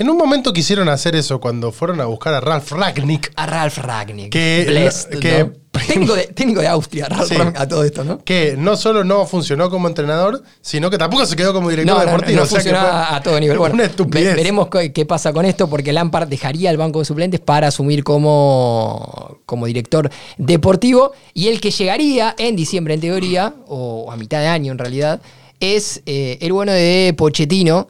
En un momento quisieron hacer eso cuando fueron a buscar a Ralf Ragnick, A Ralf Ragnick. Que- Blessed, que- ¿no? técnico, de, técnico de Austria, Sí. Ragnick, a todo esto, ¿no? que no solo no funcionó como entrenador, sino que tampoco se quedó como director No, deportivo. no o sea que fue a todo nivel. Bueno, una estupidez. veremos qué, qué pasa con esto, porque Lampard dejaría el banco de suplentes para asumir como, como director deportivo. Y el que llegaría en diciembre, en teoría, o a mitad de año en realidad, es eh, el bueno de Pochettino.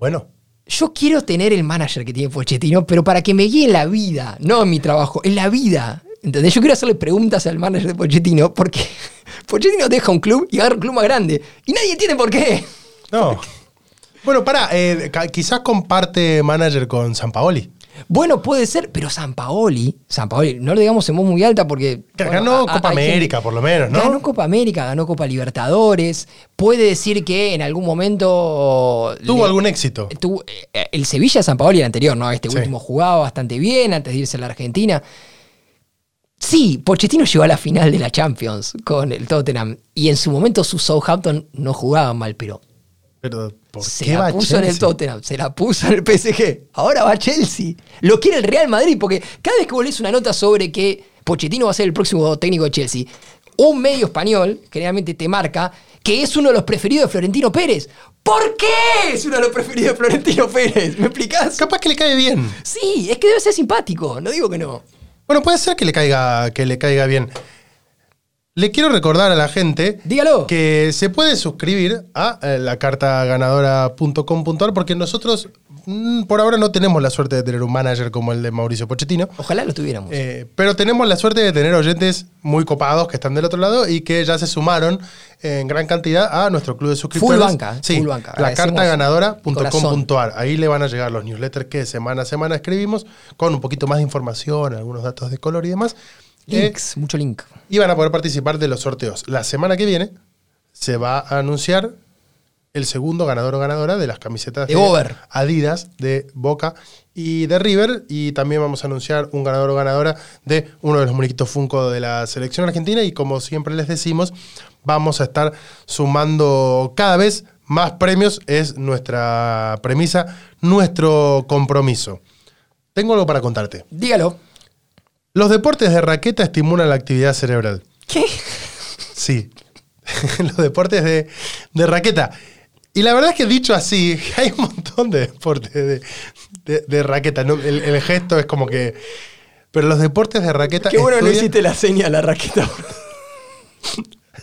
Bueno, Yo quiero tener el manager que tiene Pochettino, pero para que me guíe en la vida, no en mi trabajo, en la vida. ¿Entendés? Yo quiero hacerle preguntas al manager de Pochettino porque Pochettino deja un club y agarra un club más grande. Y nadie entiende por qué. no. Bueno, pará, eh, quizás comparte manager con Sampaoli. Bueno, puede ser, pero San Paoli, San Paoli, no lo digamos en voz muy alta porque. Que bueno, ganó a- a- Copa gente- América, por lo menos, ¿no? Ganó Copa América, ganó Copa Libertadores. Puede decir que en algún momento. Tuvo le- algún éxito. tuvo- eh, el Sevilla San Paoli el anterior, ¿no? Este Sí. último jugaba bastante bien antes de irse a la Argentina. Sí, Pochettino llegó a la final de la Champions con el Tottenham. Y en su momento su Southampton no jugaba mal, pero Pero, ¿por se qué la va puso en el? Tottenham, se la puso en el PSG. Ahora va a Chelsea. Lo quiere el Real Madrid, porque cada vez que volvés una nota sobre que Pochettino va a ser el próximo técnico de Chelsea, un medio español generalmente te marca que es uno de los preferidos de Florentino Pérez. ¿Por qué es uno de los preferidos de Florentino Pérez? ¿Me explicás? Capaz que le cae bien. Sí, es que debe ser simpático, no digo que no. Bueno, puede ser que le caiga, que le caiga bien. Le quiero recordar a la gente Dígalo. que se puede suscribir a eh, la carta ganadora.com.ar porque nosotros mm, por ahora no tenemos la suerte de tener un manager como el de Mauricio Pochettino. Ojalá lo tuviéramos. Eh, pero tenemos la suerte de tener oyentes muy copados que están del otro lado y que ya se sumaron en gran cantidad a nuestro club de suscriptores. Full banca, Sí, full banca. la carta ganadora.com.ar. Ahí le van a llegar los newsletters que semana a semana escribimos con un poquito más de información, algunos datos de color y demás. Eh, Links, mucho link. Y van a poder participar de los sorteos. La semana que viene se va a anunciar el segundo ganador o ganadora de las camisetas De Over. Adidas, de Boca y de River. Y también vamos a anunciar un ganador o ganadora de uno de los muñequitos Funko de la selección argentina. Y como siempre les decimos, vamos a estar sumando cada vez más premios. Es nuestra premisa, nuestro compromiso. Tengo algo para contarte. Dígalo. Los deportes de raqueta estimulan la actividad cerebral. ¿Qué? Sí. Los deportes de, de raqueta. Y la verdad es que dicho así, hay un montón de deportes de, de- de raqueta. ¿no? El, el gesto es como que. Pero los deportes de raqueta. Qué bueno no hiciste la seña a la raqueta.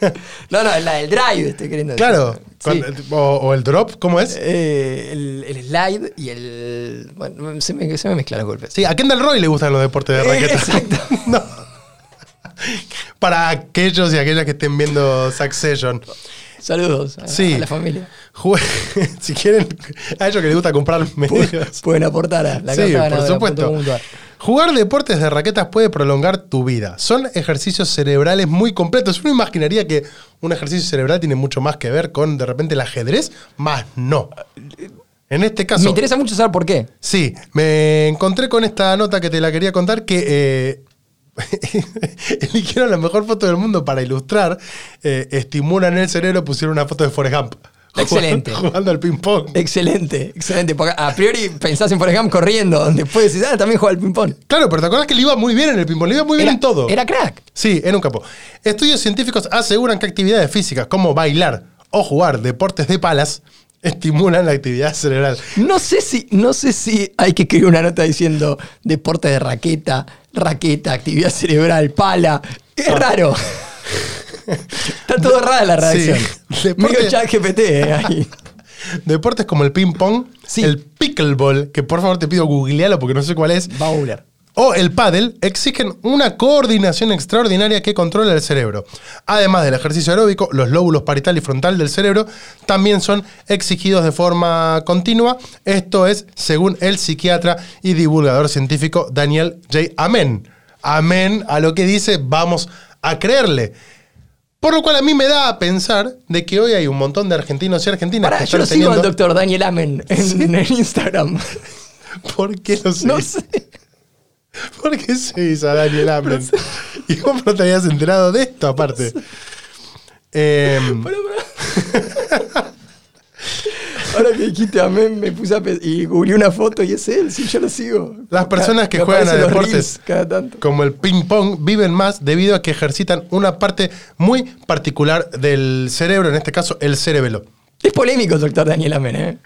no, no, la del drive estoy queriendo decir. Claro. Sí. o, o el drop, ¿cómo es? Eh, el, el slide y el. Bueno, se me, se me mezclan los golpes. Sí, a Kendall Roy le gustan los deportes de Eh, raqueta. exacto. No. Para aquellos y aquellas que estén viendo Succession. Saludos a, Sí. a la familia. Si quieren, a ellos que les gusta comprar medios. Pueden aportar a la sí, por ganadora supuesto. Jugar deportes de raquetas puede prolongar tu vida. Son ejercicios cerebrales muy completos. Uno imaginaría que un ejercicio cerebral tiene mucho más que ver con de repente el ajedrez, más no. En este caso, Me interesa mucho saber por qué. sí, me encontré con esta nota que te la quería contar que eh, eligieron la mejor foto del mundo para ilustrar, eh, estimulan el cerebro, pusieron una foto de Forrest Gump. Excelente. Jugando, al ping-pong. Excelente, excelente. Porque a priori pensás en Forrest Gump corriendo, después decís, ah, también juega al ping-pong. Claro, pero te acordás que le iba muy bien en el ping-pong, le iba muy bien Era, en todo. era crack. Sí, en un campo. Estudios científicos aseguran que actividades físicas como bailar o jugar deportes de palas estimulan la actividad cerebral. No sé si, no sé si hay que escribir una nota diciendo deporte de raqueta, raqueta, actividad cerebral, pala. Es raro. Está todo rara la redacción. Sí. Deporte- Medio chat GPT eh, ahí. Deportes como el ping-pong, Sí. el pickleball, que por favor te pido googlealo porque no sé cuál es, Va a googlear. o el paddle exigen una coordinación extraordinaria que controla el cerebro. Además del ejercicio aeróbico, los lóbulos parital y frontal del cerebro también son exigidos de forma continua. Esto es según el psiquiatra y divulgador científico Daniel J. Amén. Amén a lo que dice, vamos a creerle. Por lo cual a mí me da a pensar de que hoy hay un montón de argentinos y argentinas Pará, que yo lo sigo al doctor Daniel Amen en, en Instagram. ¿Por qué lo sé? No sé. ¿Por qué se hizo a Daniel Amen? ¿Y cómo no te habías enterado de esto aparte? Em, Pará, pará. Ahora que dijiste Amen, me puse a. Y googleé una foto y es él, sí, yo lo sigo. Las personas que juegan a deportes reels cada tanto. como el ping pong viven más debido a que ejercitan una parte muy particular del cerebro, en este caso el cerebelo. Es polémico, doctor Daniel Amen, ¿eh?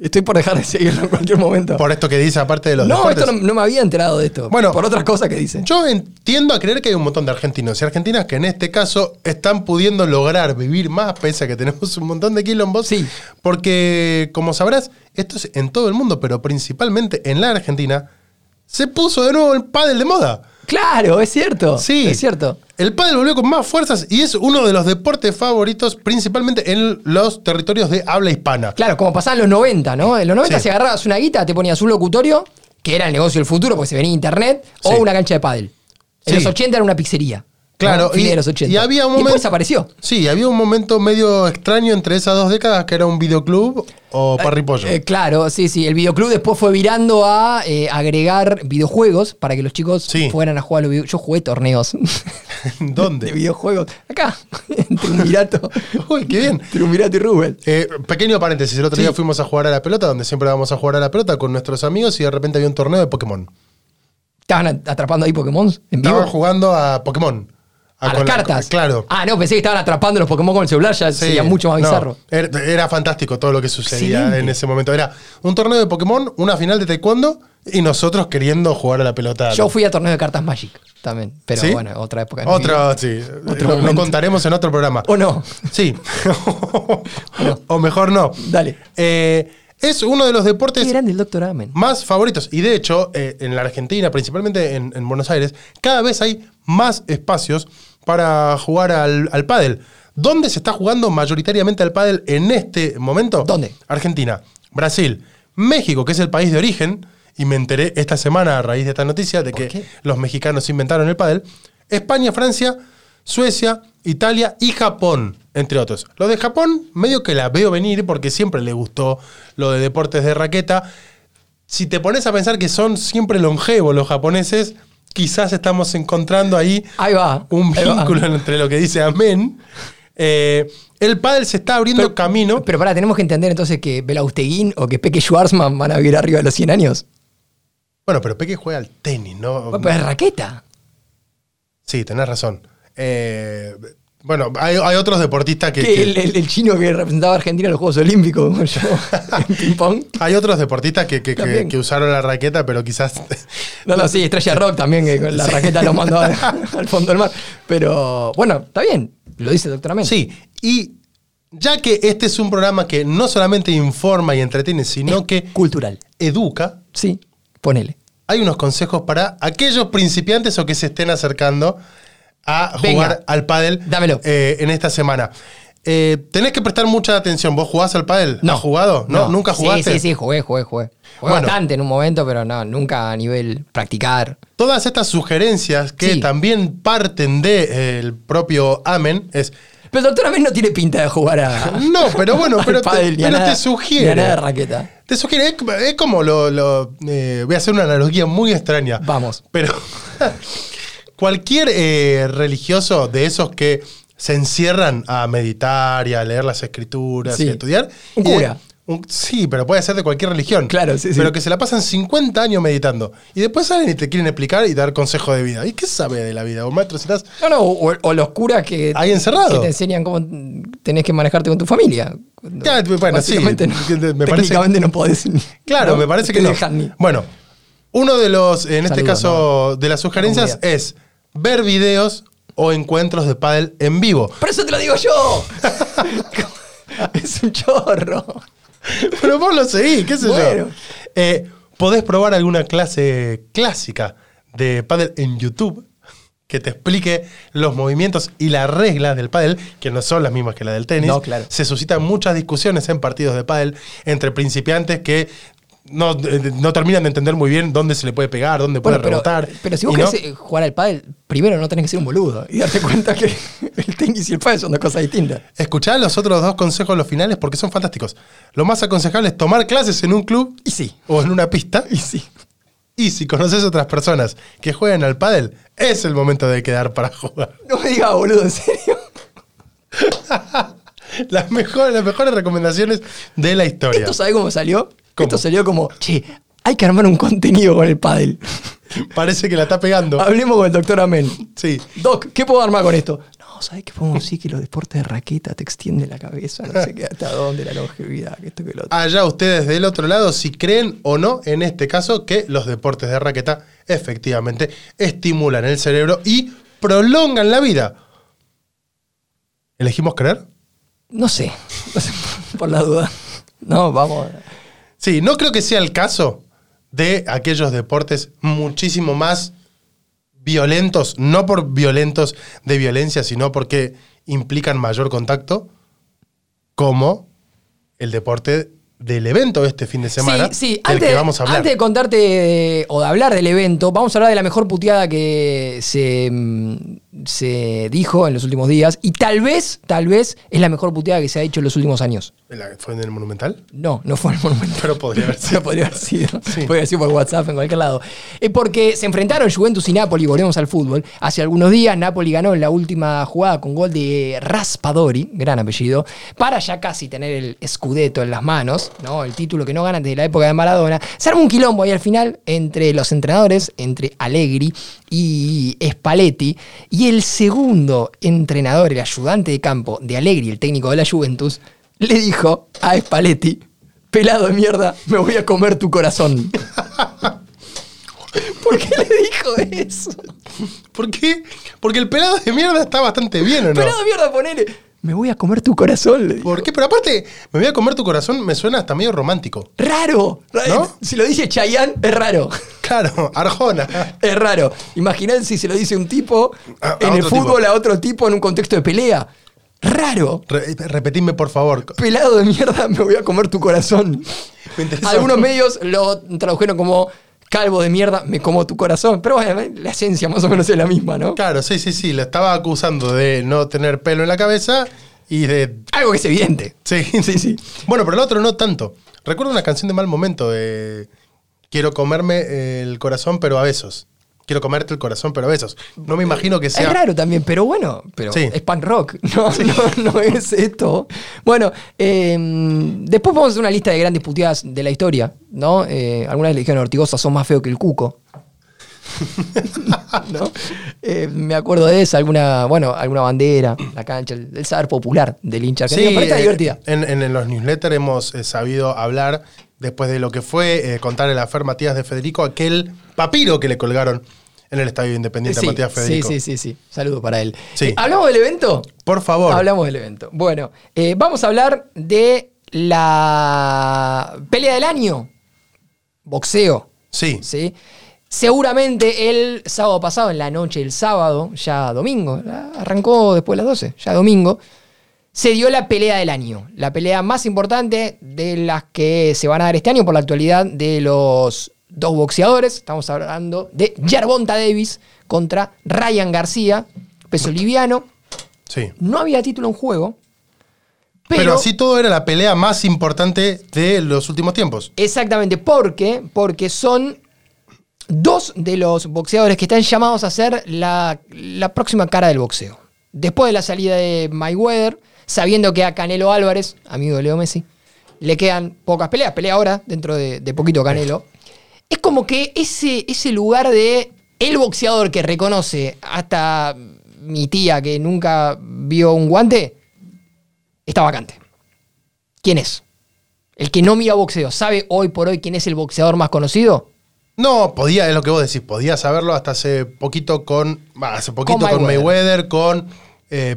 Estoy por dejar de seguirlo en cualquier momento. Por esto que dice aparte de los no, deportes. esto no, no me había enterado de esto. Bueno, por otras cosas que dice. Yo entiendo a creer que hay un montón de argentinos y argentinas que en este caso están pudiendo lograr vivir más, pese a que tenemos un montón de quilombos. Sí. Porque, como sabrás, esto es en todo el mundo, pero principalmente en la Argentina, se puso de nuevo el pádel de moda. Claro, es cierto. Sí. Es cierto. El pádel volvió con más fuerzas y es uno de los deportes favoritos, principalmente en los territorios de habla hispana. Claro, como pasaba en los 90, ¿no? En los 90 Sí. si agarrabas una guita, te ponías un locutorio, que era el negocio del futuro, porque se venía internet, o una cancha de pádel. En Sí. los 80 era una pizzería. Claro, y- de los 80. y había un después momento- desapareció. Sí, había un momento medio extraño entre esas dos décadas que era un videoclub o parripollo. Eh, claro, sí, sí. El videoclub después fue virando a eh, agregar videojuegos para que los chicos Sí. fueran a jugar a los videojuegos. Yo jugué torneos de ¿Dónde? videojuegos. Acá, en Triunvirato. Uy, qué bien. Triunvirato y Rubén. Eh, pequeño paréntesis, el otro Sí. día fuimos a jugar a la pelota, donde siempre vamos a jugar a la pelota con nuestros amigos y de repente había un torneo de Pokémon. ¿Estaban at- atrapando ahí Pokémon en vivo? Estaban jugando a Pokémon. A las la- cartas. claro. Ah, no, pensé que estaban atrapando los Pokémon con el celular, ya Sí, sería mucho más no, bizarro. Era, era fantástico todo lo que sucedía Excelente. en ese momento. Era un torneo de Pokémon, una final de taekwondo y nosotros queriendo jugar a la pelota. Yo fui a torneo de cartas Magic también, pero ¿Sí? bueno, otra época. Otra, sí. Otro lo, contaremos en otro programa. ¿O no? Sí. o mejor no. Dale. Eh, es uno de los deportes grande el más favoritos. Y de hecho, eh, en la Argentina, principalmente en, en Buenos Aires, cada vez hay más espacios para jugar al, al pádel. ¿Dónde se está jugando mayoritariamente al pádel en este momento? ¿Dónde? Argentina, Brasil, México, que es el país de origen, y me enteré esta semana a raíz de esta noticia de que qué? los mexicanos inventaron el pádel, España, Francia, Suecia, Italia y Japón, entre otros. Lo de Japón medio que la veo venir porque siempre le gustó lo de deportes de raqueta. Si te pones a pensar que son siempre longevos los japoneses, quizás estamos encontrando ahí Ahí va. un ahí va. vínculo entre lo que dice Amén. Eh, el pádel se está abriendo camino. Pero pará, tenemos que entender entonces que Belausteguín o que Peque Schwarzman van a vivir arriba de los 100 años. Bueno, pero Peque juega al tenis, ¿no? Bueno, Pero es raqueta. Sí, tenés razón. Eh, Bueno, hay, hay otros deportistas que. El, el- el chino que representaba a Argentina en los Juegos Olímpicos, como yo, en ping-pong. hay otros deportistas que, que- usaron la raqueta, pero quizás. No, no, sí, Estrella Rock también, que con la raqueta lo mandó al, al fondo del mar. Pero bueno, está bien, lo dice el doctor Amén. Sí, y ya que este es un programa que no solamente informa y entretiene, sino que Cultural. educa, Sí, ponele. hay unos consejos para aquellos principiantes o que se estén acercando a Venga. jugar al pádel Dámelo. eh, en esta semana. Eh, tenés que prestar mucha atención. ¿Vos jugás al pádel? No. ¿Has jugado? ¿No? ¿Nunca jugaste? Sí, sí, sí, jugué, jugué, jugué. Jugué Bueno. bastante en un momento, pero no, nunca a nivel practicar. Todas estas sugerencias que Sí. también parten del propio Amen es... Pero el doctor Amén no tiene pinta de jugar a. No, pero bueno, pero, te, pádel, ni a pero nada- te sugiere. nada de raqueta. Te sugiere, es, es como lo... lo, eh, voy a hacer una analogía muy extraña. Vamos. Pero cualquier eh, religioso de esos que se encierran a meditar y a leer las escrituras Sí. y a estudiar. Un eh, cura. un- sí, pero puede ser de cualquier religión. Claro, sí, sí. Pero que se la pasan 50 años meditando. Y después salen y te quieren explicar y dar consejo de vida. ¿Y qué sabe de la vida? O maestro, si estás... No, no, o, o los curas que, Ahí encerrado. que te enseñan cómo tenés que manejarte con tu familia. Ya, bueno, sí, básicamente no- me parece- no podés. Claro, no me parece que no. dejan ni- Bueno, uno de los, en este caso, de las sugerencias es ver videos o encuentros de pádel en vivo. Por eso te lo digo yo. es un chorro. Pero vos lo seguís, qué sé Bueno. yo. Eh, podés probar alguna clase clásica de pádel en YouTube que te explique los movimientos y las reglas del pádel, que no son las mismas que las del tenis. No, claro. Se suscitan muchas discusiones en partidos de pádel entre principiantes que no, eh, no terminan de entender muy bien dónde se le puede pegar, dónde puede Bueno, pero, rebotar. pero si vos no- querés eh, jugar al pádel, primero no tenés que ser un boludo y darte cuenta que el tenis y el pádel son dos cosas distintas. Escuchá los otros dos consejos, los finales, porque son fantásticos. Lo más aconsejable es tomar clases en un club Y sí. o en una pista. Y sí. Y si conoces otras personas que juegan al pádel, es el momento de quedar para jugar. No me digas boludo, en serio. Las mejores, las mejores recomendaciones de la historia. ¿Esto sabe cómo salió? ¿Cómo? Esto salió como, che, hay que armar un contenido con el pádel. Parece que la está pegando. Hablemos con el doctor Amén. Sí. Doc, ¿qué puedo armar con esto? No, ¿sabes qué podemos decir? Que los deportes de raqueta te extienden la cabeza, no sé qué, hasta dónde, la longevidad, que esto que lo otro. Allá ustedes del otro lado, si creen o no, en este caso, que los deportes de raqueta efectivamente estimulan el cerebro y prolongan la vida. ¿Elegimos creer? No sé, no sé, por la duda. No, vamos. Sí, no creo que sea el caso de aquellos deportes muchísimo más violentos, no por violentos de violencia, sino porque implican mayor contacto, como el deporte del evento este fin de semana, sí, Antes, que vamos a hablar. antes de contarte de- o de hablar del evento, vamos a hablar de la mejor puteada que se, mm, se dijo en los últimos días. Y tal vez, tal vez, es la mejor puteada que se ha hecho en los últimos años. ¿La- ¿Fue en el Monumental? No, no fue en el Monumental. Pero podría haber sido. Pero podría haber sido. Sí. Podría haber sido por WhatsApp en cualquier lado. Eh, porque se enfrentaron Juventus y Napoli, volvemos al fútbol. Hace algunos días Napoli ganó en la última jugada con gol de Raspadori, gran apellido, para ya casi tener el Scudetto en las manos, ¿no? El título que no ganan desde la época de Maradona. Se armó un quilombo ahí al final entre los entrenadores, entre Allegri y Spalletti. Y el segundo entrenador, el ayudante de campo de Allegri, el técnico de la Juventus, le dijo a Spalletti, pelado de mierda, me voy a comer tu corazón. ¿Por qué le dijo eso? ¿Por qué? Porque el pelado de mierda está bastante bien, ¿o no? Pelado de mierda, ponele, me voy a comer tu corazón. le dijo. ¿Por qué? Pero aparte, me voy a comer tu corazón, me suena hasta medio romántico. Raro. ¿No? Si lo dice Chayanne, es raro. Claro, Arjona. Es raro. Imaginad si se lo dice un tipo A- a en el tipo. fútbol a otro tipo en un contexto de pelea. Raro. Re- repetidme, por favor. Pelado de mierda, me voy a comer tu corazón. Me. Algunos medios lo tradujeron como calvo de mierda, me como tu corazón. Pero bueno, la esencia más o menos es la misma, ¿no? Claro, sí, sí, sí. Lo estaba acusando de no tener pelo en la cabeza y de. Algo que es evidente. Sí, Sí, sí. Bueno, pero el otro no tanto. Recuerdo una canción de mal momento. de Quiero comerme el corazón, pero a besos. Quiero comerte el corazón, pero a besos. No me imagino que sea. Es raro también, pero bueno, pero Sí. es punk rock, no, no, no es esto. Bueno, eh, después vamos a hacer una lista de grandes puteadas de la historia, ¿no? Eh, algunas le dijeron Ortigosa son más feo que el cuco. ¿No? Eh, me acuerdo de esa, alguna, bueno, alguna bandera, la cancha, el, el saber popular del hincha argentino. pero está eh, divertida. En, en- en los newsletters hemos sabido hablar, después de lo que fue eh, contar el afer Matías de Federico, aquel papiro que le colgaron en el Estadio Independiente a Sí, Matías sí, Federico. sí, sí, sí. Saludo para él. Sí. Eh, ¿Hablamos del evento? Por favor. Hablamos del evento. Bueno, eh, vamos a hablar de la pelea del año. Boxeo. Sí. ¿sí? Seguramente el sábado pasado, en la noche del sábado, ya domingo, arrancó después de las 12, ya domingo, se dio la pelea del año. La pelea más importante de las que se van a dar este año por la actualidad de los dos boxeadores. Estamos hablando de Gervonta Davis contra Ryan García, peso liviano. Sí. No había título en juego. Pero, Pero, así todo era la pelea más importante de los últimos tiempos. Exactamente, porque, porque son dos de los boxeadores que están llamados a ser la, la próxima cara del boxeo. Después de la salida de Mayweather, sabiendo que a Canelo Álvarez, amigo de Leo Messi, le quedan pocas peleas, pelea ahora, dentro de, de poquito Canelo. Es como que ese, ese lugar de el boxeador que reconoce hasta mi tía que nunca vio un guante, está vacante. ¿Quién es? El que no mira boxeo, ¿sabe hoy por hoy quién es el boxeador más conocido? No, podía, es lo que vos decís, podía saberlo hasta hace poquito con. hace poquito Con. Mayweather, con eh.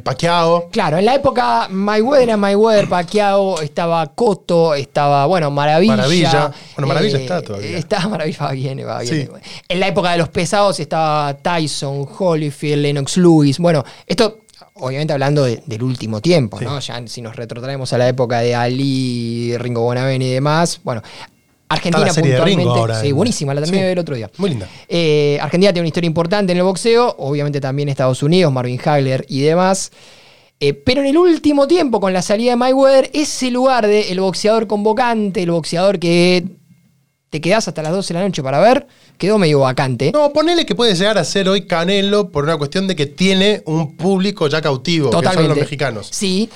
Claro, en la época Mayweather era Mayweather, Pacquiao, estaba Cotto, estaba, bueno, Maravilla. Maravilla. Bueno, Maravilla está todavía. Está Maravilla, va bien, va bien. Sí. En la época de los pesados estaba Tyson, Holyfield, Lennox Lewis. Bueno, esto obviamente hablando de- del último tiempo, ¿no? Ya si nos retrotraemos a la época de Ali, Ringo Bonavent y demás, bueno, Argentina la serie de puntualmente. Ringo ahora sí, en- buenísima, la terminé Sí. el otro día. Muy linda. Eh, Argentina tiene una historia importante en el boxeo, obviamente también Estados Unidos, Marvin Hagler y demás. Eh, pero en el último tiempo, con la salida de Mayweather, ese lugar de el boxeador convocante, el boxeador que te quedás hasta las 12 de la noche para ver, quedó medio vacante. No, ponele que puede llegar a ser hoy Canelo por una cuestión de que tiene un público ya cautivo, que son los mexicanos. Sí.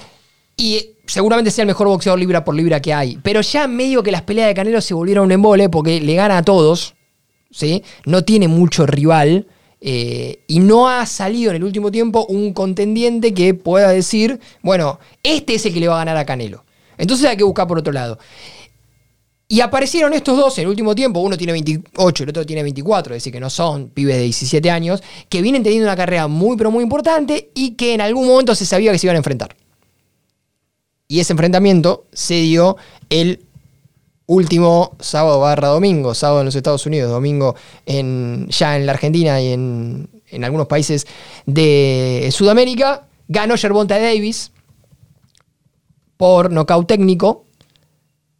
Y seguramente sea el mejor boxeador libra por libra que hay. Pero ya medio que las peleas de Canelo se volvieron un embole porque le gana a todos. ¿sí? No tiene mucho rival. eh, y no ha salido en el último tiempo un contendiente que pueda decir, bueno, este es el que le va a ganar a Canelo. Entonces hay que buscar por otro lado. Y aparecieron estos dos en el último tiempo, uno tiene 28, el otro tiene 24, es decir, que no son pibes de 17 años, que vienen teniendo una carrera muy, pero muy importante y que en algún momento se sabía que se iban a enfrentar. Y ese enfrentamiento se dio el último sábado barra domingo, sábado en los Estados Unidos, domingo ya en la Argentina y en, en algunos países de Sudamérica. Ganó Gervonta Davis por nocaut técnico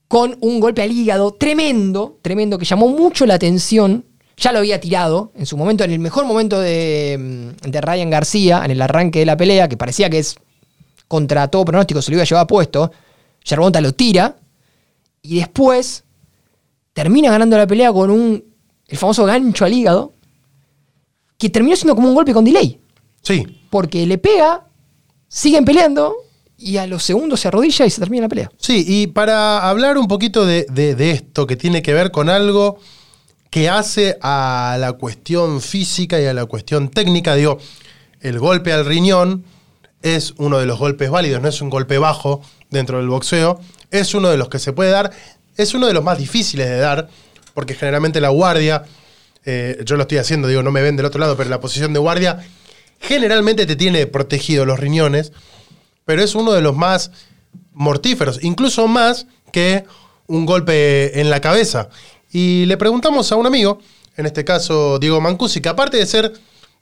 con un golpe al hígado tremendo, tremendo, que llamó mucho la atención. Ya lo había tirado en su momento, en el mejor momento de, de Ryan García, en el arranque de la pelea, que parecía que es contra todo pronóstico, se lo iba a llevar puesto. Gervonta lo tira y después termina ganando la pelea con un, el famoso gancho al hígado, que terminó siendo como un golpe con delay. Sí. Porque le pega, siguen peleando y a los segundos se arrodilla y se termina la pelea. Sí, y para hablar un poquito de, de- de esto que tiene que ver con algo que hace a la cuestión física y a la cuestión técnica, digo, el golpe al riñón es uno de los golpes válidos, no es un golpe bajo dentro del boxeo, es uno de los que se puede dar, es uno de los más difíciles de dar, porque generalmente la guardia, eh, yo lo estoy haciendo, digo, no me ven del otro lado, pero la posición de guardia generalmente te tiene protegido los riñones, pero es uno de los más mortíferos, incluso más que un golpe en la cabeza. Y le preguntamos a un amigo, en este caso Diego Mancusi, que aparte de ser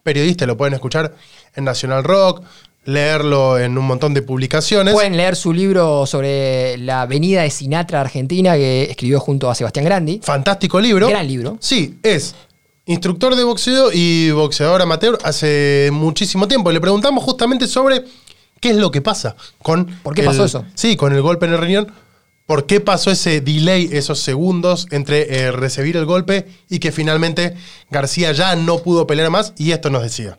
periodista, lo pueden escuchar en National Rock, leerlo en un montón de publicaciones. Pueden leer su libro sobre la avenida de Sinatra, Argentina, que escribió junto a Sebastián Grandi. Fantástico libro. Gran libro. Sí, es instructor de boxeo y boxeador amateur hace muchísimo tiempo. Le preguntamos justamente sobre qué es lo que pasa con. ¿Por qué el- pasó eso? Sí, con el golpe en el riñón. ¿Por qué pasó ese delay, esos segundos entre eh, recibir el golpe y que finalmente García ya no pudo pelear más? Y esto nos decía.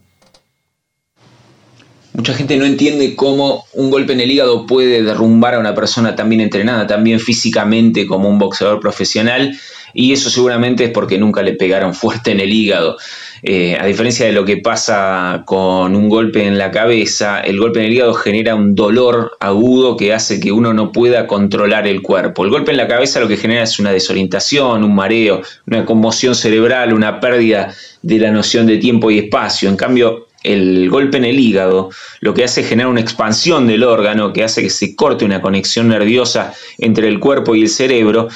Mucha gente no entiende cómo un golpe en el hígado puede derrumbar a una persona tan bien entrenada, tan bien físicamente como un boxeador profesional. y eso seguramente es porque nunca le pegaron fuerte en el hígado. Eh, a diferencia de lo que pasa con un golpe en la cabeza, el golpe en el hígado genera un dolor agudo que hace que uno no pueda controlar el cuerpo. El golpe en la cabeza lo que genera es una desorientación, un mareo, una conmoción cerebral, una pérdida de la noción de tiempo y espacio. En cambio, el golpe en el hígado lo que hace es generar una expansión del órgano que hace que se corte una conexión nerviosa entre el cuerpo y el cerebro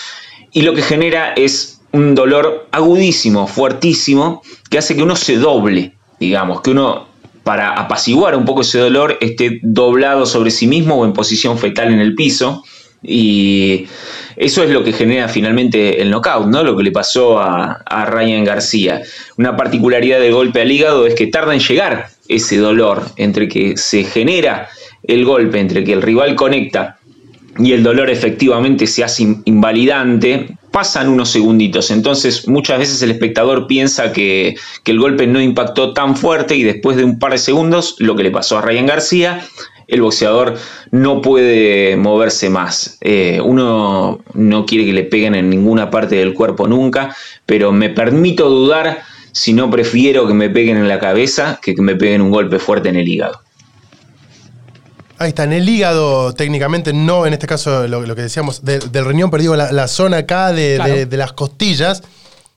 y lo que genera es un dolor agudísimo, fuertísimo, que hace que uno se doble, digamos, que uno para apaciguar un poco ese dolor esté doblado sobre sí mismo o en posición fetal en el piso. Y eso es lo que genera finalmente el knockout, ¿no? Lo que le pasó a, a Ryan García. Una particularidad del golpe al hígado es que tarda en llegar ese dolor entre que se genera el golpe, entre que el rival conecta y el dolor efectivamente se hace invalidante, pasan unos segunditos. Entonces muchas veces el espectador piensa que, el golpe no impactó tan fuerte y después de un par de segundos, lo que le pasó a Ryan García, el boxeador no puede moverse más. Eh, uno no quiere que le peguen en ninguna parte del cuerpo nunca, pero me permito dudar si no prefiero que me peguen en la cabeza que que me peguen un golpe fuerte en el hígado. Ahí está, en el hígado, técnicamente, no en este caso lo, que decíamos, del riñón, pero digo, la, zona acá de, las costillas,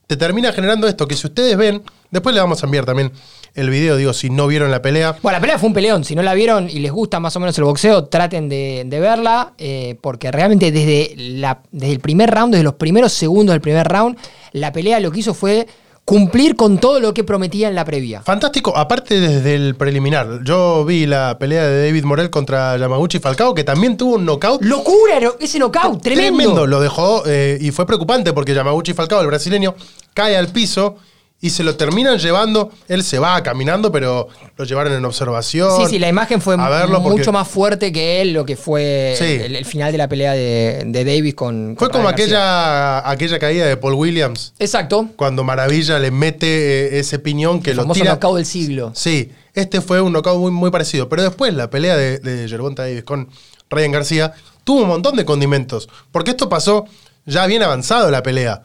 te termina generando esto, que si ustedes ven, después le vamos a enviar también el video, digo, si no vieron la pelea. Bueno, la pelea fue un peleón, si no la vieron y les gusta más o menos el boxeo, traten de, verla, eh, porque realmente desde, la, desde el primer round, desde los primeros segundos del primer round, la pelea lo que hizo fue cumplir con todo lo que prometía en la previa. Fantástico, aparte desde el preliminar. Yo vi la pelea de David Morel contra Yamaguchi Falcao, que también tuvo un knockout. ¡Locura! Ese knockout, tremendo. Tremendo, lo dejó eh, y fue preocupante porque Yamaguchi Falcao, el brasileño, cae al piso y se lo terminan llevando. Él se va caminando, pero lo llevaron en observación. Sí, sí, la imagen fue mucho más fuerte que él, lo que fue el, final de la pelea de, Davis con. Fue como aquella, aquella caída de Paul Williams. Exacto. Cuando Maravilla le mete eh, ese piñón que el lo famoso tira. knockout del siglo. Sí, este fue un knockout muy, muy parecido. Pero después la pelea de, de Davis con Ryan García tuvo un montón de condimentos. Porque esto pasó ya bien avanzado la pelea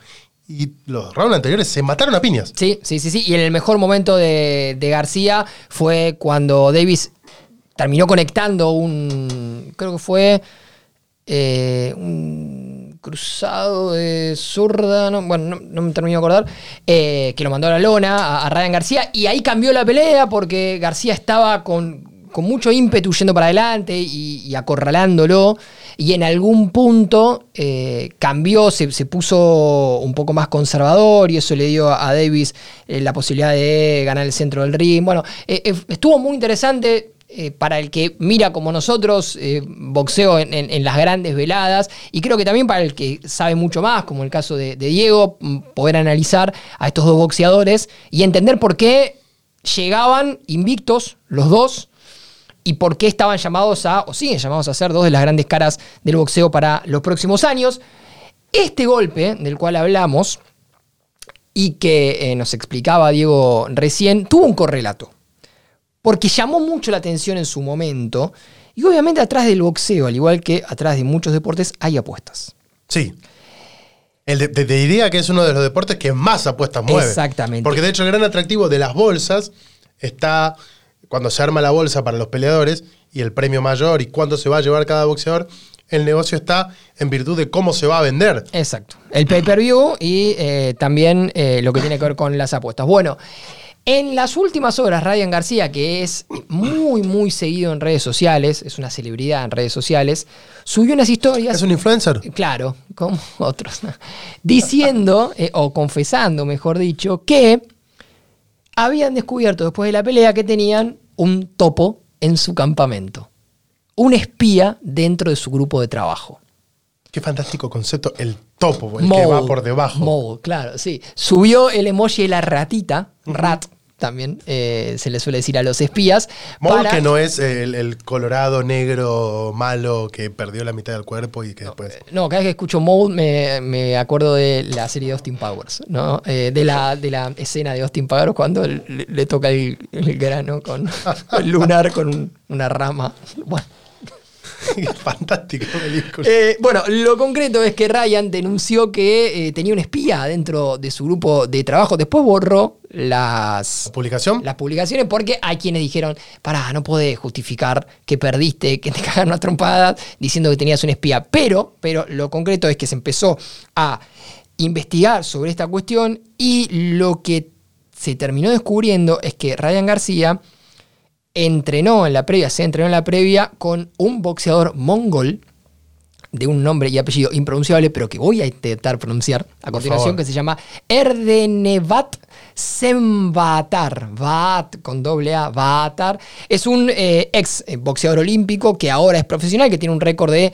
y los rounds anteriores se mataron a piñas. Sí, sí, sí, sí. Y en el mejor momento de, García fue cuando Davis terminó conectando un. Creo que fue. Eh, un cruzado de zurda, no, bueno, no, me termino de acordar, eh, que lo mandó a la lona a, Ryan García y ahí cambió la pelea porque García estaba con, con mucho ímpetu yendo para adelante y acorralándolo y en algún punto eh, cambió, se, puso un poco más conservador y eso le dio a Davis eh, la posibilidad de ganar el centro del ring. Bueno, eh, estuvo muy interesante. para el que mira como nosotros boxeo en, las grandes veladas y creo que también para el que sabe mucho más, como el caso de, de Diego, poder analizar a estos dos boxeadores y entender por qué llegaban invictos los dos y por qué estaban llamados a, o siguen llamados a ser dos de las grandes caras del boxeo para los próximos años. Este golpe del cual hablamos y que eh, nos explicaba Diego recién, tuvo un correlato. Porque llamó mucho la atención en su momento. Y obviamente atrás del boxeo, al igual que atrás de muchos deportes, hay apuestas. Sí. El te diría que es uno de los deportes que más apuestas mueve. Exactamente. Porque de hecho el gran atractivo de las bolsas está cuando se arma la bolsa para los peleadores y el premio mayor y cuánto se va a llevar cada boxeador, el negocio está en virtud de cómo se va a vender. Exacto. El pay-per-view y eh, también eh, lo que tiene que ver con las apuestas. Bueno, en las últimas horas, Ryan García, que es muy, muy seguido en redes sociales, es una celebridad en redes sociales, subió unas historias. ¿Es un influencer? Claro, como otros. Diciendo, eh, o confesando, mejor dicho, que habían descubierto después de la pelea que tenían un topo en su campamento. Un espía dentro de su grupo de trabajo. Qué fantástico concepto, el topo, el que va por debajo. claro, sí. Subió el emoji de la ratita, rat, también eh, se le suele decir a los espías. Mole que no es el, colorado negro malo que perdió la mitad del cuerpo y que después. Eh, no, cada vez que escucho Mole me, acuerdo de la serie de Austin Powers, ¿no? Eh, de, la, de la escena de Austin Powers cuando le, toca el, grano con el lunar con una rama. Bueno. Fantástica película. Eh, bueno, lo concreto es que Ryan denunció que eh, tenía un espía dentro de su grupo de trabajo. Después borró las, ¿La publicación? las publicaciones porque hay quienes dijeron, pará, no podés justificar que perdiste, que te cagaron una trompada diciendo que tenías un espía. Pero, pero lo concreto es que se empezó a investigar sobre esta cuestión y lo que se terminó descubriendo es que Ryan García entrenó en la previa, se entrenó en la previa con un boxeador mongol de un nombre y apellido impronunciable, pero que voy a intentar pronunciar a continuación, que se llama Erdenevat Sembatar. Vaat con doble A, Vaatar. Es un eh, ex eh, boxeador olímpico que ahora es profesional, que tiene un récord de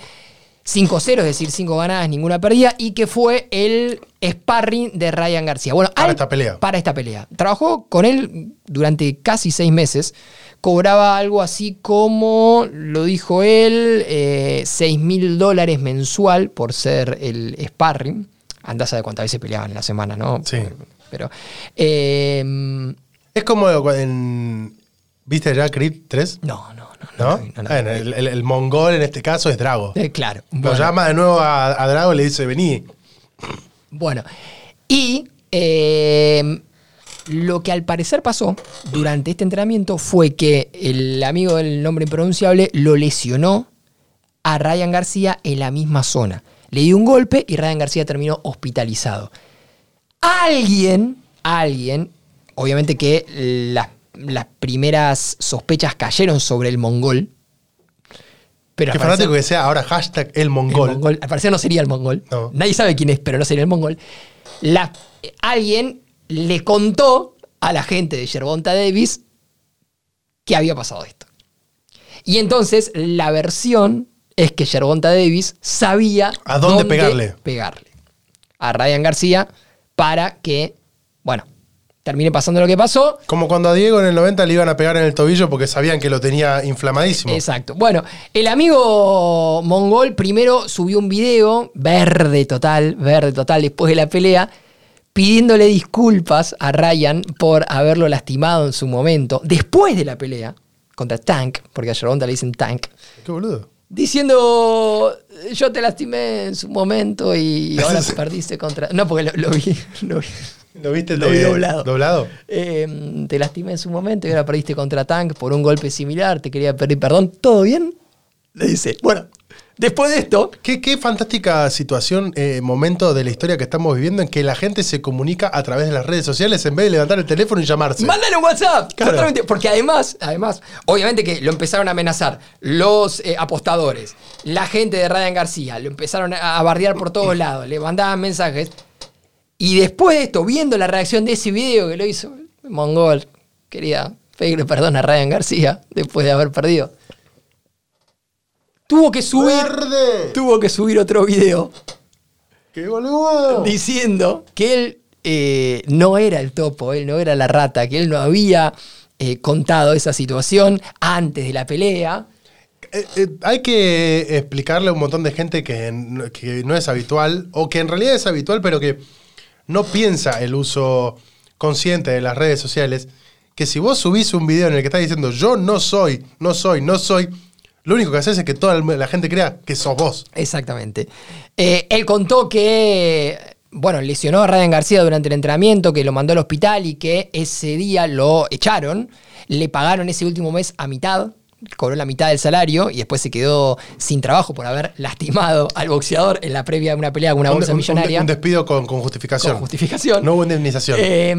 5-0, es decir, 5 ganadas, ninguna perdida, y que fue el sparring de Ryan García. Bueno, Para al- esta pelea. Para esta pelea. Trabajó con él durante casi seis meses. Cobraba algo así como, lo dijo él, eh, 6 mil dólares mensual por ser el sparring. Andás a de cuántas veces peleaban en la semana, ¿no? Sí. Pero. eh, Es como en. ¿Viste ya Creed 3? no, no, no. ¿No? no, no, el, el- el mongol en este caso es Drago. Eh, claro. Lo bueno. llama de nuevo a, a Drago y le dice, vení. Bueno, y eh, lo que al parecer pasó durante este entrenamiento fue que el amigo del nombre impronunciable lo lesionó a Ryan García en la misma zona. Le dio un golpe y Ryan García terminó hospitalizado. Alguien, alguien, obviamente que las, las primeras sospechas cayeron sobre el mongol. Pero parecer- fanático que sea ahora hashtag el el mongol. Al parecer no sería el mongol. No. Nadie sabe quién es, pero no sería el mongol. La- alguien le contó a la gente de Yerbonta Davis que había pasado esto. Y entonces la versión es que Yerbonta Davis sabía ¿A dónde pegarle? pegarle a Ryan García para que, bueno, termine pasando lo que pasó. Como cuando a Diego en el 90 le iban a pegar en el tobillo porque sabían que lo tenía inflamadísimo. Exacto. Bueno, el amigo mongol primero subió un video, verde total, verde total, después de la pelea, pidiéndole disculpas a Ryan por haberlo lastimado en su momento, después de la pelea, contra Tank, porque a Yerbonta le dicen Tank, Qué boludo. diciendo, yo te lastimé en su momento y ahora perdiste contra... No, porque lo, lo vi, lo vi. ¿Lo viste Lo vi doblado. ¿Doblado? Eh, te lastimé en su momento y ahora perdiste contra Tank por un golpe similar, te quería pedir perdón, ¿todo bien? Le dice, bueno, después de esto, Qué, qué fantástica situación, eh, momento de la historia que estamos viviendo en que la gente se comunica a través de las redes sociales en vez de levantar el teléfono y llamarse. mándale un WhatsApp. Claro. Porque además, además, obviamente que lo empezaron a amenazar los eh, apostadores, la gente de Ryan García, lo empezaron a, bardear por todos lados, le mandaban mensajes. Y después de esto, viendo la reacción de ese video que lo hizo Mongol, quería pedirle perdón a Ryan García después de haber perdido. Tuvo que subir, ¡Verde! tuvo que subir otro video ¡Qué boludo! diciendo que él eh, no era el topo, él no era la rata, que él no había eh, contado esa situación antes de la pelea. Eh, hay que explicarle a un montón de gente que, que no es habitual, o que en realidad es habitual, pero que no piensa el uso consciente de las redes sociales, que si vos subís un video en el que estás diciendo yo no soy, no soy, no soy, lo único que haces es que toda la gente crea que sos vos. Exactamente. Eh, él contó que, bueno, lesionó a Ryan García durante el entrenamiento, que lo mandó al hospital y que ese día lo echaron. Le pagaron ese último mes a mitad, cobró la mitad del salario y después se quedó sin trabajo por haber lastimado al boxeador en la previa de una pelea con una Un- bolsa un- un- millonaria. Un, despido con, con justificación. Con justificación. No hubo indemnización. Eh,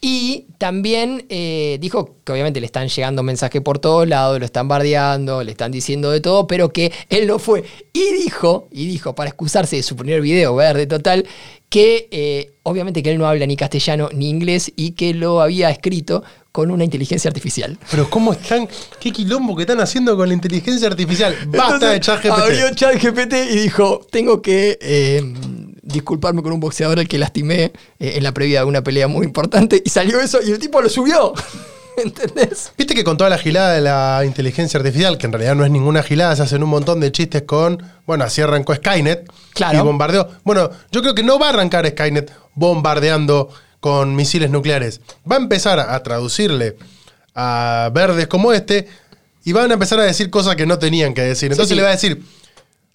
y también eh, dijo que obviamente le están llegando mensajes por todos lados, lo están bardeando, le están diciendo de todo, pero que él no fue. Y dijo, y dijo, para excusarse de su primer video verde total, que eh, obviamente que él no habla ni castellano ni inglés y que lo había escrito con una inteligencia artificial. Pero ¿cómo están? ¿Qué quilombo que están haciendo con la inteligencia artificial? Basta de Entonces, ChatGPT. Abrió ChatGPT y dijo, tengo que eh, disculparme con un boxeador al que lastimé eh, en la previa de una pelea muy importante. Y salió eso y el tipo lo subió. ¿Entendés? Viste que con toda la gilada de la inteligencia artificial, que en realidad no es ninguna gilada, se hacen un montón de chistes con, bueno, así arrancó Skynet Claro. y bombardeó. Bueno, yo creo que no va a arrancar Skynet bombardeando con misiles nucleares. Va a empezar a traducirle a verdes como este y van a empezar a decir cosas que no tenían que decir. Entonces sí. le va a decir,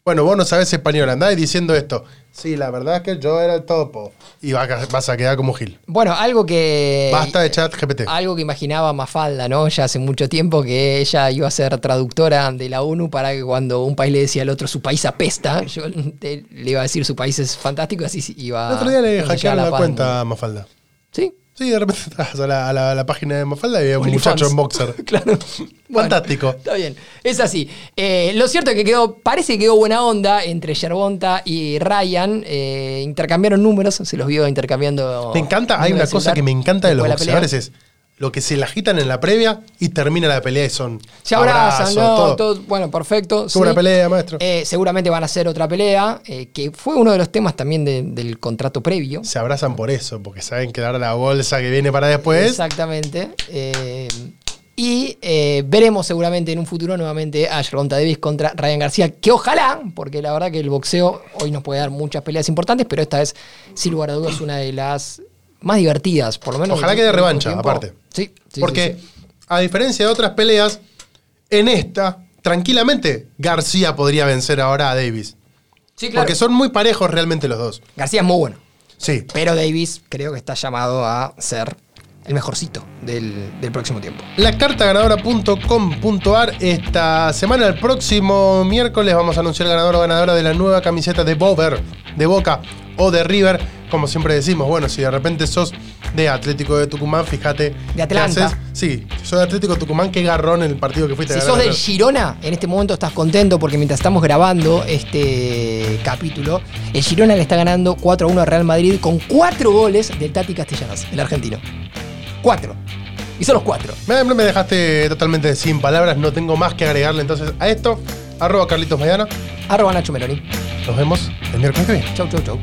bueno, vos no sabés español, andá diciendo esto. Sí, la verdad es que yo era el topo. Y va a- vas a quedar como Gil. Bueno, algo que. Basta de chat GPT. Algo que imaginaba Mafalda, ¿no? Ya hace mucho tiempo que ella iba a ser traductora de la ONU para que cuando un país le decía al otro su país apesta, yo te- le iba a decir su país es fantástico, así iba El otro día le hackearon la, paz. cuenta a Mafalda. Sí. Sí, de repente entras a la, a la- a la página de Mafalda y había un muchacho en boxer. claro. Fantástico. Bueno, está bien. Es así. Eh, lo cierto es que quedó, parece que quedó buena onda entre Yerbonta y Ryan. Eh, intercambiaron números, se los vio intercambiando. Me encanta, hay una cosa que me encanta de los boxeadores es lo que se la agitan en la previa y termina la pelea y son Se abrazan, abrazos, ¿no? todo. Todo- bueno, perfecto. Tuvo una pelea, maestro. Eh, seguramente van a hacer otra pelea, eh, que fue uno de los temas también de- del contrato previo. Se abrazan por eso, porque saben que dar la bolsa que viene para después. Exactamente. Eh, y veremos seguramente en un futuro nuevamente a Gervonta Davis contra Ryan García, que ojalá, porque la verdad que el boxeo hoy nos puede dar muchas peleas importantes, pero esta es, sin lugar a dudas, una de las más divertidas, por lo menos. Ojalá del que de último revancha, aparte. Sí, sí, porque, sí, sí. a diferencia de otras peleas, en esta, tranquilamente, García podría vencer ahora a Davis. Sí, claro. Porque son muy parejos realmente los dos. García es muy bueno. Sí. Pero Davis creo que está llamado a ser el mejorcito del, del próximo tiempo. La carta ganadora.com.ar esta semana, el próximo miércoles, vamos a anunciar el ganador o ganadora de la nueva camiseta de Bover, de Boca o de River. Como siempre decimos, bueno, si de repente sos de Atlético de Tucumán, fíjate. De qué Atlanta. haces. Sí, si sos de Atlético de Tucumán, qué garrón en el partido que fuiste a Si ganar sos del. Girona, en este momento estás contento porque mientras estamos grabando este capítulo, el Girona le está ganando 4 a 1 al Real Madrid con 4 goles del Tati Castellanos, el argentino. 4. Y son los 4. Me, me dejaste totalmente sin palabras, no tengo más que agregarle entonces a esto. Arroba Carlitos Maidana. Arroba Nacho Meloni. Nos vemos el miércoles que viene. Chau, chau, chau.